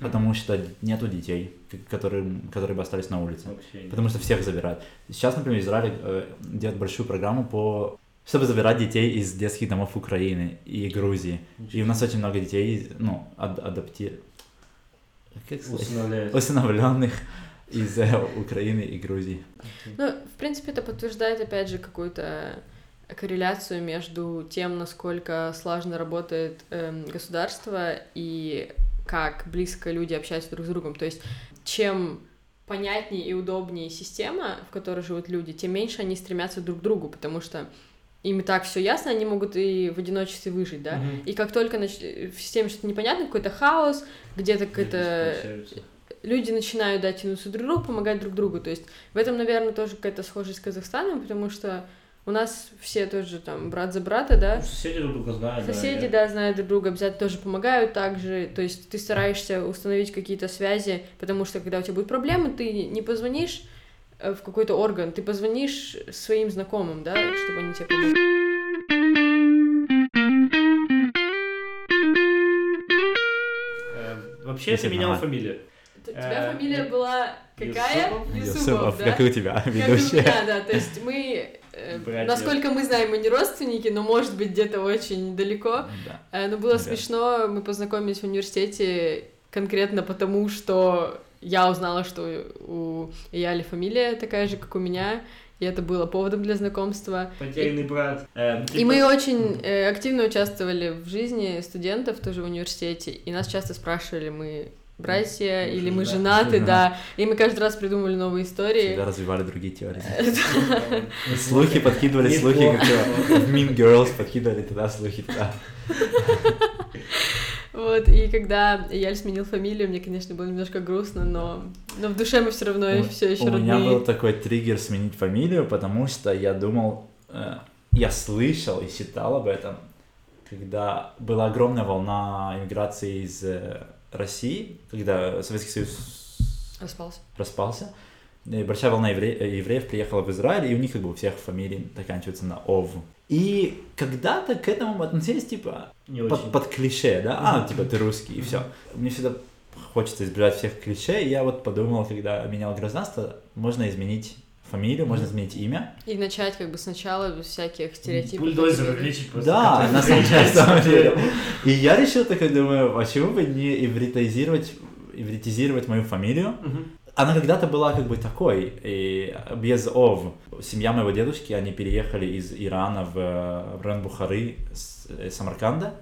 Потому что нету детей, которые, которые бы остались на улице. Потому что всех забирают. Сейчас, например, Израиль э, делает большую программу по чтобы забирать детей из детских домов Украины и Грузии. И у нас очень много детей, ну, ад адаптир... усыновленных из э, Украины и Грузии. Ну, в принципе, это подтверждает, опять же, какую-то корреляцию между тем, насколько сложно работает э, государство и как близко люди общаются друг с другом. То есть чем понятнее и удобнее система, в которой живут люди, тем меньше они стремятся друг к другу, потому что им и так все ясно, они могут и в одиночестве выжить, да. Mm-hmm. И как только нач... в системе что-то непонятно, какой-то хаос, где-то какой-то люди начинают да, тянуться друг к другу, помогать друг другу. То есть в этом, наверное, тоже какая-то схожесть с Казахстаном, потому что у нас все тоже там брат за брата, да? Ну, соседи друг друга знают. Соседи, да, да, знают друг друга, обязательно тоже помогают также. То есть ты стараешься установить какие-то связи, потому что когда у тебя будут проблемы, ты не позвонишь э, в какой-то орган, ты позвонишь своим знакомым, да, чтобы они тебе помогли. Вообще я поменял фамилию. У тебя фамилия была какая? Юсупов. Как и у тебя, Как и у ведущая. меня, да. То есть мы, э, Братья. насколько мы знаем, мы не родственники, но может быть где-то очень далеко. Да. Э, Но было Да. смешно, мы познакомились в университете конкретно потому, что я узнала, что у Яли фамилия такая же, как у меня, и это было поводом для знакомства. Потерянный брат. Э, И мы очень э, активно участвовали в жизни студентов тоже в университете, и нас часто спрашивали, мы братья Мы или мы женаты. да, и мы каждый раз придумывали новые истории. Всегда развивали другие теории. Слухи подкидывали, слухи, как в Mean Girls подкидывали туда слухи туда. Вот, и когда Яль сменил фамилию, мне, конечно, было немножко грустно, но, но в душе мы все равно У- все еще У меня родные. был такой триггер сменить фамилию, потому что я думал, э, я слышал и читал об этом, когда была огромная волна иммиграции из э, России, когда Советский Союз Распался. распался. Большая волна евре- евреев приехала в Израиль, и у них как бы у всех фамилии заканчиваются на ов. И когда-то к этому мы относились типа Не под, очень. под клише, да, а, типа ты русский, и все. Мне всегда хочется избежать всех клише, и я вот подумал, когда менял гражданство, можно изменить фамилию, можно изменить имя. И начать как бы сначала без всяких стереотипов. Бульдозер увеличить просто. Да, на самом деле. И я решил такой, думаю, почему бы не ивритизировать, ивритизировать мою фамилию? Она когда-то была как бы такой, и без ов. Семья моего дедушки, они переехали из Ирана в, э, в район Бухары, с э, Самарканда,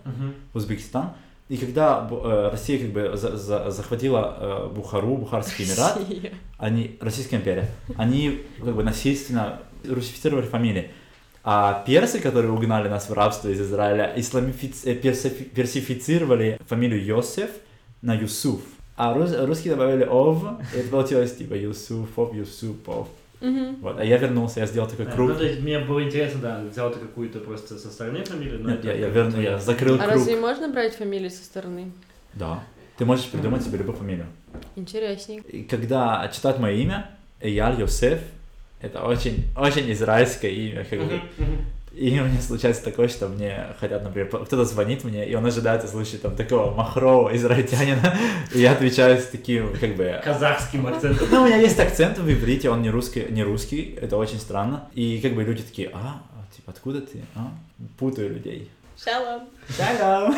в Узбекистан. И когда э, Россия как бы за- за- захватила э, Бухару, Бухарский Эмират, Россия. они, Российская империя, они как бы насильственно русифицировали фамилии. А персы, которые угнали нас в рабство из Израиля, исламифиц- э, персифи- персифицировали фамилию Йосеф на Юсуф. А рус- русские добавили Ов, и это получилось типа Юсуфов, Юсупов. Мгм. Вот. А я вернулся, я сделал такой Да, круг. Ну, то есть мне было интересно, да, взял ты какую-то просто со стороны фамилию, но Нет, я, я как верну, твоя. я закрыл А круг. разве можно брать фамилии со стороны? Да. Ты можешь придумать себе любую фамилию. Интересней. И когда читают мое имя, Эяль Йосеф, это очень, очень израильское имя, как бы. И у меня случается такое, что мне хотят, например, кто-то звонит мне, и он ожидает услышать там такого махрового израильтянина, и я отвечаю с таким, как бы... Казахским акцентом. Ну, у меня есть акцент в иврите, он не русский, не русский, это очень странно. И как бы люди такие, а, а, типа, откуда ты? А? Путаю людей. Шалом. Шалом!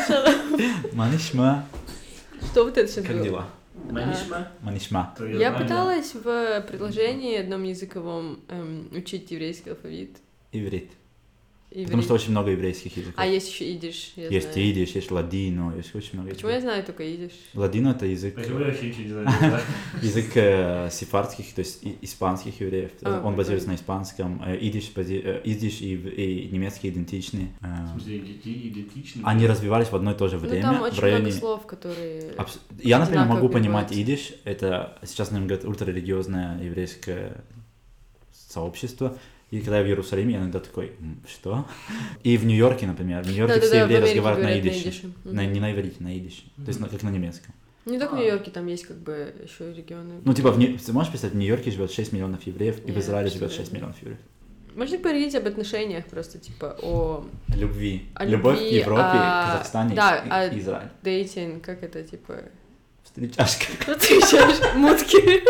Манишма. Что вот это сейчас Как было? дела? Манишма. Манишма. Твоё Я пыталась в приложении одном языковом эм, учить еврейский алфавит. Иврит. Иврит. Потому что очень много еврейских языков. А есть еще идиш, я есть знаю. идиш, есть ладино, есть очень много Почему я языков. знаю только идиш? Ладино это язык, Почему я вообще ничего не знаю? язык э, сефардских, то есть и- испанских евреев. А, Он базируется на испанском. Э, Идиш, бази- э, идиш и, немецкий идентичны. Э, В смысле, иденти- идентичный? Они развивались в одно и то же Ну время. там в очень районе... много слов, которые... Абс- Я, например, могу понимать идиш. Это сейчас, наверное, говорят, ультрарелигиозное еврейское сообщество. И когда я в Иерусалиме, я иногда такой, «М, что? И в Нью-Йорке, например, в Нью-Йорке все в евреи разговаривают на идише. На- не на иврите, на идише. То есть на- как на немецком. Не только в А. Нью-Йорке, там есть как бы еще регионы. Ну, типа, в Нью- ты можешь представить, в Нью-Йорке живет 6 миллионов евреев, и в Израиле живет представляю. 6 миллионов евреев. Можно поговорить об отношениях просто, типа, о Любви. О Любовь любви, к Европе, а, Казахстане да, и, а- и Израиль. дейтинг, как это, типа... Встречашка. Отвечаешь, мутки.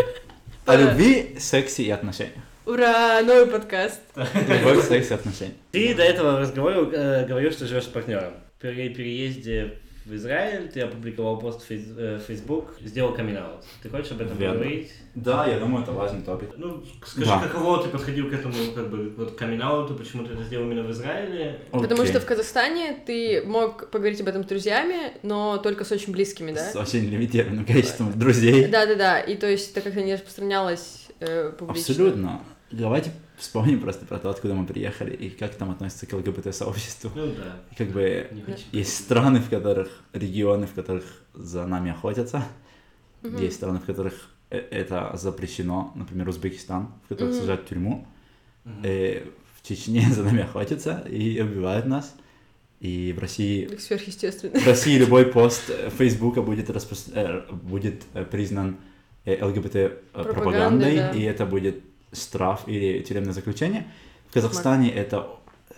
О любви, сексе и отношениях. Ура, новый подкаст. Любовь, секс и отношения. Ты до этого разговора э, говорил, что живешь с партнером. При переезде в Израиль ты опубликовал пост в фейс- э, Facebook, сделал камин Ты хочешь об этом Верно. поговорить? Да, я думаю, это важный топик. Ну, скажи, Да. каково ты подходил к этому, как бы, вот камин почему ты это сделал именно в Израиле? Потому что в Казахстане ты мог поговорить об этом с друзьями, но только с очень близкими, да? С очень лимитированным количеством друзей. Да-да-да, и то есть это как-то не распространялось э, публично. Абсолютно. Давайте вспомним просто про то, откуда мы приехали и как там относятся к ЛГБТ-сообществу. Ну да. И как бы есть страны, в которых, регионы, в которых за нами охотятся, Мгм. есть страны, в которых э- это запрещено, например, Узбекистан, в которых Мгм. сажают в тюрьму, Мгм. Э, в Чечне за нами охотятся и убивают нас, и в России Как сверхъестественно. В России любой пост Фейсбука будет, распро- э, будет э, признан ЛГБТ-пропагандой, Пропагандой, да. и это будет штраф или тюремное заключение. В Казахстане это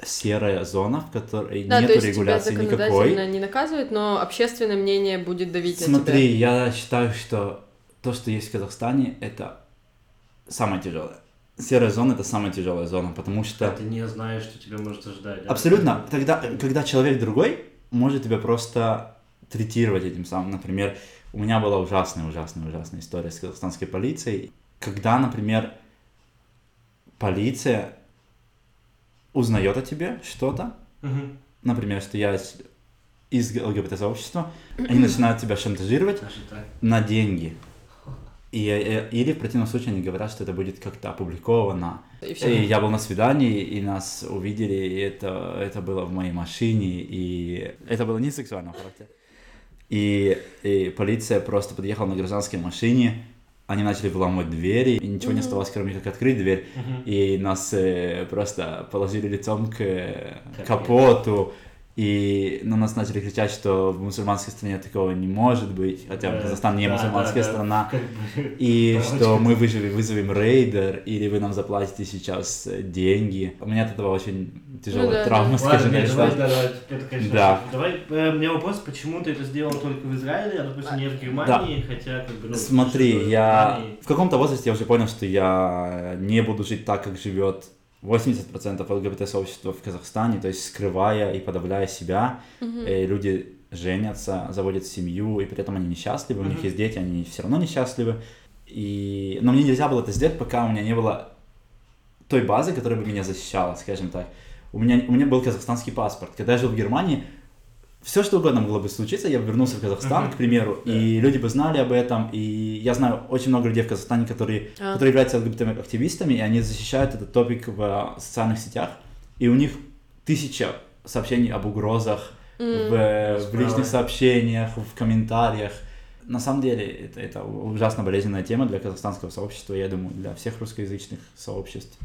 серая зона, в которой Да, то нет есть регуляции тебя никакой. не наказывают, но общественное мнение будет давить на Смотри, тебя. я считаю, что то, что есть в Казахстане, это самое тяжелое. Серая зона это самая тяжелая зона, потому что Ты не знаешь, что тебя может ожидать. да? абсолютно, тогда, когда человек другой может тебя просто третировать этим самым. Например, у меня была ужасная, ужасная, ужасная история с казахстанской полицией, когда, например, полиция узнает о тебе что-то, Мгм. например, что я из- ЛГБТ-сообщества, они начинают тебя шантажировать на деньги. И, э, или в противном случае они говорят, что это будет как-то опубликовано. И все. И я был на свидании, и нас увидели, и это, это было в моей машине, и это было не сексуального характера. И, и полиция просто подъехала на гражданской машине, они начали выламывать двери, и ничего не Мгм. оставалось, кроме как открыть дверь. Мгм. И нас э, просто положили лицом к э, капоту, и на нас начали кричать, что в мусульманской стране такого не может быть, хотя Да, Казахстан не да, мусульманская да, да. страна. Бы- И что мы выживем, вызовем рейдер, или вы нам заплатите сейчас э, деньги. У меня от этого очень тяжелая Ну да, травма, да. скажем так. давай, давай, это, конечно, Да. Давай, э, у меня вопрос, почему ты это сделал только в Израиле, а, допустим, не в Германии, хотя, как бы, ну... Смотри, я в каком-то возрасте я уже понял, что я не буду жить так, как живет 80% ЛГБТ-сообщества в Казахстане, то есть скрывая и подавляя себя. Мгм. Э, люди женятся, заводят семью, и при этом они несчастливы, у них есть дети, они все равно несчастливы. И... Но мне нельзя было это сделать, пока у меня не было той базы, которая бы меня защищала, скажем так. У меня, у меня был казахстанский паспорт. Когда я жил в Германии, все что угодно могло бы случиться, я бы вернулся в Казахстан, Мгм. к примеру, Да. и люди бы знали об этом, и я знаю очень много людей в Казахстане, которые, А. которые являются ЛГБТ-активистами, и они защищают этот топик в э, социальных сетях, и у них тысяча сообщений об угрозах, М. в, э, в Справа. личных сообщениях, в комментариях. На самом деле, это, это ужасно болезненная тема для казахстанского сообщества, я думаю, для всех русскоязычных сообществ.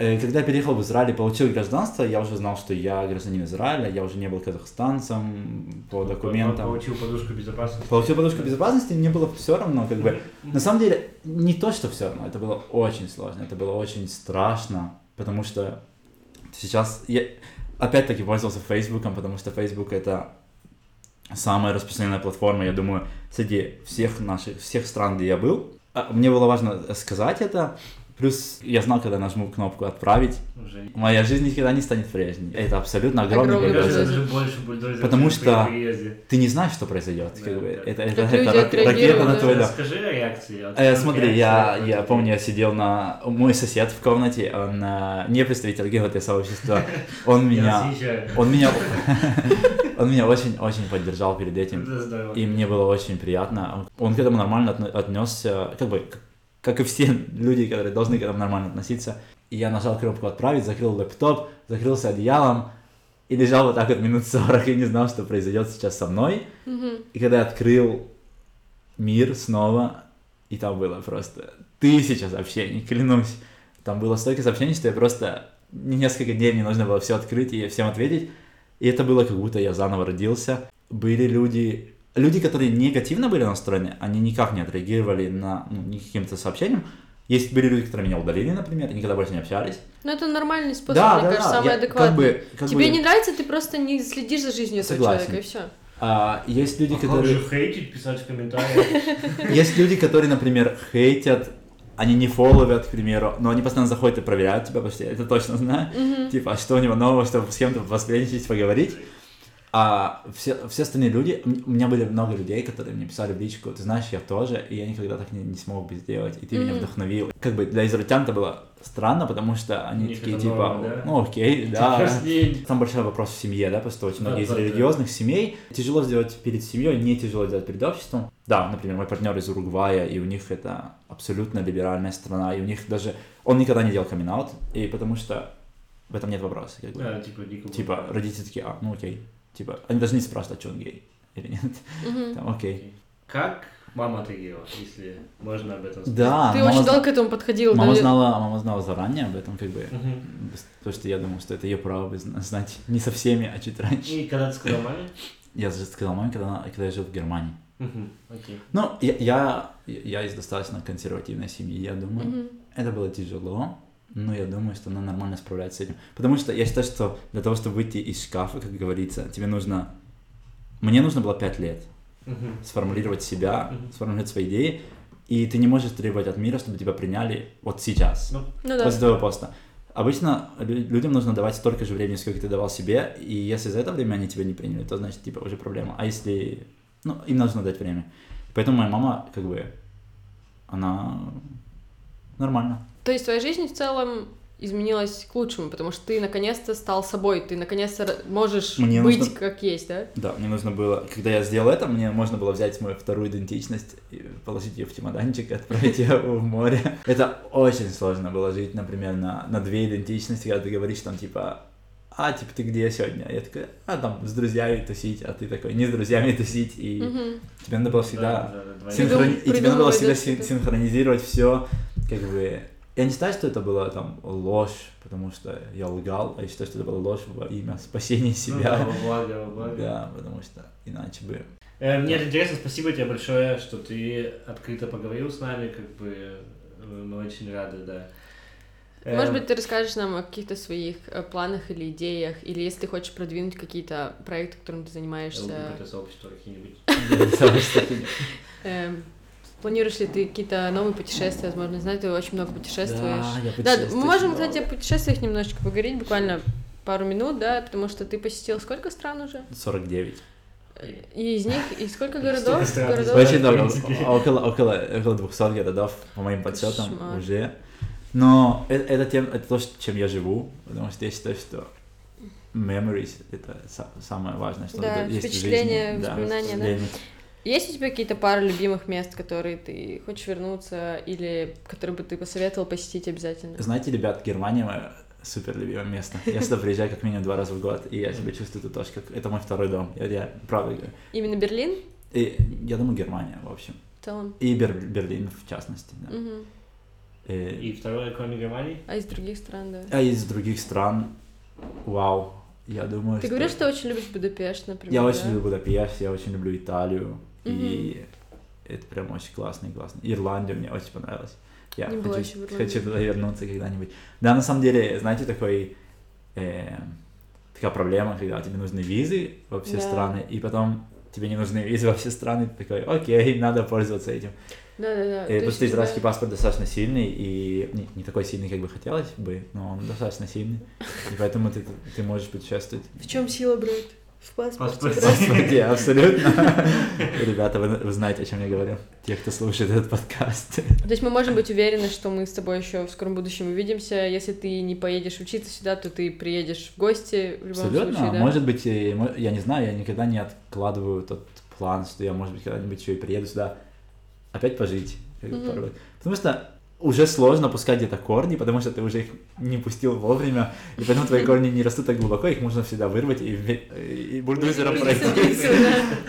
Э, Когда я переехал в Израиль и получил гражданство, я уже знал, что я гражданин Израиля, я уже не был казахстанцем по документам. Получил подушку безопасности. Получил подушку безопасности, мне было все равно, как бы. На самом деле, не то, что все равно, это было очень сложно, это было очень страшно, потому что сейчас я опять-таки пользовался Фейсбуком, потому что Facebook это самая распространенная платформа, я думаю, среди всех наших, всех стран, где я был. А Мне было важно сказать это, плюс я знал, когда нажму кнопку «Отправить», Уже моя жизнь никогда не станет прежней. Это абсолютно огромный Огромный бульдозер. даже больше бульдозер, Потому чем что-. Ты не знаешь, что произойдет. Да, как бы. да. Это, это, Как это люди рак- ракета на твой дом. Расскажи о реакции. Э, от смотри, я, я помню, я сидел на... Мой сосед в комнате, он э, не представитель ЛГБТ-сообщества, он меня... Он меня... Он меня очень-очень поддержал перед этим. И мне было очень приятно. Он к этому нормально отнесся, как бы, как и все люди, которые должны к этому нормально относиться. И я нажал кнопку «Отправить», закрыл лэптоп, закрылся одеялом и лежал вот так вот минут 40 и не знал, что произойдет сейчас со мной. Мгм. И когда я открыл мир снова, и там было просто тысяча сообщений, клянусь. Там было столько сообщений, что я просто несколько дней мне нужно было все открыть и всем ответить. И это было как будто я заново родился. Были люди, люди, которые негативно были настроены, они никак не отреагировали на ну, каким-то сообщением. Есть были люди, которые меня удалили, например, и никогда больше не общались. Ну, это нормальный способ, да, мне да, кажется, да. самый я адекватный. Как бы, как Тебе бы, не нравится, ты просто не следишь за жизнью этого Согласен. человека, и все. а, есть люди, А которые... же хейтить, писать в комментариях? Есть люди, которые, например, хейтят, они не фолловят, к примеру, но они постоянно заходят и проверяют тебя, потому что я это точно знаю. Типа, а что у него нового, чтобы с кем-то посплетничать, поговорить. А все, все остальные люди, у меня были много людей, которые мне писали в личку, ты знаешь, я тоже, и я никогда так не, не смог бы сделать, и ты меня Мгм. вдохновил. Как бы для израильтян это было странно, потому что они них такие типа, норма, да? ну окей, да. Просто не- Там большой вопрос в семье, да, что очень Да, много из да, да. религиозных семей. Тяжело сделать перед семьей, не тяжело сделать перед обществом. Да, например, мой партнер из Уругвая, и у них это абсолютно либеральная страна, и у них даже... Он никогда не делал камин и потому что в этом нет вопроса. Как бы. Да, типа, никому. Типа, родители такие, а, ну окей. Типа, они даже не спрашивают, а что он гей или нет. Мгм. Там, окей. Как мама отреагировала, если можно об этом сказать? Да, Ты мама очень долго к этому подходил. Мама да? знала, мама знала заранее об этом, как бы, Мгм. то, что я думал, что это ее право зна- знать не со всеми, а чуть раньше. И когда ты сказал маме? Я же сказал маме, когда, она- когда я жил в Германии. Окей. Ну, я, я, я из достаточно консервативной семьи, я думаю. Мгм. Это было тяжело, Ну, я думаю, что она нормально справляется с этим. Потому что я считаю, что для того, чтобы выйти из шкафа, как говорится, тебе нужно... Мне нужно было пять лет Мгм. сформулировать себя, Мгм. сформулировать свои идеи, и ты не можешь требовать от мира, чтобы тебя приняли вот сейчас, Ну, Ну да. после твоего поста. Обычно лю- людям нужно давать столько же времени, сколько ты давал себе, и если за это время они тебя не приняли, то значит, типа, уже проблема. А если... Ну, им нужно дать время. Поэтому моя мама, как бы, она нормально. То есть твоя жизнь в целом изменилась к лучшему, потому что ты наконец-то стал собой, ты наконец-то можешь Мне быть нужно- как есть, да? Да, мне нужно было, когда я сделал это, мне можно было взять мою вторую идентичность, и положить ее в чемоданчик и отправить ее в море. Это очень сложно было жить, например, на, на две идентичности, когда ты говоришь там типа, а, типа, ты где сегодня? Я такой, а, там, с друзьями тусить, а ты такой, не с друзьями тусить, и Мгм. тебе надо было всегда да, да, да, синхрони- и тебе надо было всегда син- синхронизировать все, как бы. Я не считаю, что это была там ложь, потому что я лгал, а я считаю, что это была ложь во имя спасения Ну себя. да, во благо, во благо. Да, потому что иначе бы... Э, Мне это интересно, спасибо тебе большое, что ты открыто поговорил с нами, как бы э, мы очень рады, да. Может быть, ты расскажешь нам о каких-то своих э, планах или идеях, или если ты хочешь продвинуть какие-то проекты, которым ты занимаешься, ЛГБТ-сообщество какие-нибудь. Планируешь ли ты какие-то новые путешествия, возможно, знаю, ты очень много путешествуешь. Да, я Да, путешествую мы можем, очень кстати, о путешествиях немножечко поговорить, буквально пару минут, да, потому что ты посетил сколько стран уже? много. 49. И из них, и сколько городов? городов? Очень много, около, около, около 200 городов, по моим подсчетам, Кошмар. уже. Но э- это, тем, это то, чем я живу, потому что я считаю, что memories — это са- самое важное, что Да, есть в жизни. впечатления, Да, воспоминания, да. Есть у тебя какие-то пары любимых мест, которые ты хочешь вернуться, или которые бы ты посоветовал посетить обязательно? Знаете, ребят, Германия мое супер любимое место. Я сюда приезжаю как минимум два раза в год, и я себя чувствую тут тоже как... Это мой второй дом, я, я правда говорю. Именно Берлин И я думаю, Германия, в общем. в целом? И Бер- Берлин, в частности. да. Мгм. Э, И второе, кроме Германии? А из других стран, да? А из других стран, вау, я думаю, Ты говоришь, что очень любишь Будапешт, например, Я да? очень люблю Будапешт, я очень люблю Италию, и это прям очень классно и классно. Ирландия мне очень понравилась. Я Не хочу, хочу туда вернуться когда-нибудь. Да, на самом деле, знаете, такой, э, такая проблема, когда тебе нужны визы во все Да. страны, и потом тебе не нужны визы во все страны, ты такой, окей, надо пользоваться этим. Да-да-да. Э, то Потому что есть, израильский да. паспорт достаточно сильный, и не, не такой сильный, как бы хотелось бы, но он достаточно сильный, и поэтому ты, ты можешь путешествовать. В чем сила, брат? В паспорте. Паспорте. абсолютно. Ребята, вы, вы знаете, о чем я говорю. Те, кто слушает этот подкаст. То есть мы можем быть уверены, что мы с тобой еще в скором будущем увидимся. Если ты не поедешь учиться сюда, то ты приедешь в гости в любом Абсолютно. случае, да? Может быть, я не знаю, я никогда не откладываю тот план, что я, может быть, когда-нибудь еще и приеду сюда опять пожить. лет. Потому что уже сложно пускать где-то корни, потому что ты уже их не пустил вовремя, и поэтому твои корни не растут так глубоко, их можно всегда вырвать и, и бульдозером пройти.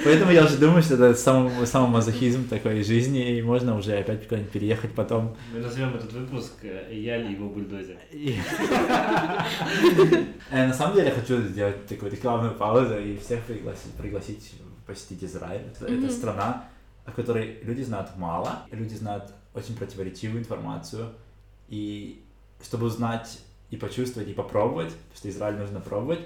Поэтому я уже думаю, что это сам, самомазохизм такой жизни, и можно уже опять куда-нибудь переехать потом. Мы назовем этот выпуск э, «Я ли его бульдозер». Э, На самом деле я хочу сделать такую рекламную паузу и всех пригласить, пригласить посетить Израиль. Это, страна, о которой люди знают мало, и люди знают очень противоречивую информацию. И чтобы узнать и почувствовать, и попробовать, потому что Израиль нужно пробовать,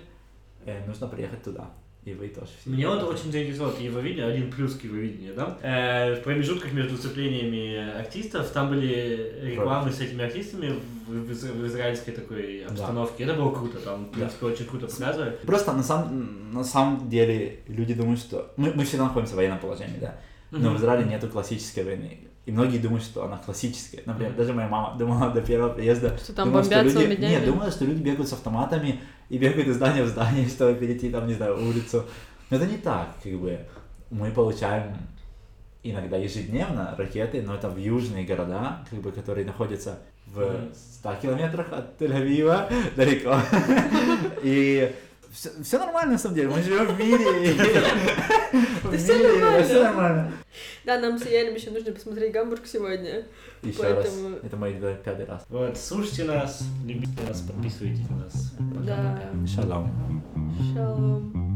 э, нужно приехать туда. И вы тоже все. Меня вот очень заинтересовало Евровидение, один плюс к Евровидению, да? Э, в промежутках между выступлениями артистов там были рекламы с этими артистами в, в в израильской такой обстановке. Это было круто, там, в Да. принципе, очень круто показывали. Просто на самом, на самом деле люди думают, что... Мы, мы всегда находимся в военном положении, да? Но в Израиле нету классической войны. И многие думают, что она классическая. Например, даже моя мама думала до первого приезда... Что там думала, что люди... Нет, думала, что люди бегают с автоматами и бегают из здания в здание, чтобы перейти, там, не знаю, улицу. Но это не так, как бы. Мы получаем иногда ежедневно ракеты, но это в южные города, как бы, которые находятся в Мгм. 100 километрах от Тель-Авива, далеко. И все, нормально, на самом деле, мы живем в мире. Все нормально. Да, нам с Ялем еще нужно посмотреть Гамбург сегодня. Еще раз, это мой пятый раз. Вот, слушайте нас, любите нас, подписывайтесь на нас. Да. Шалом. Шалом.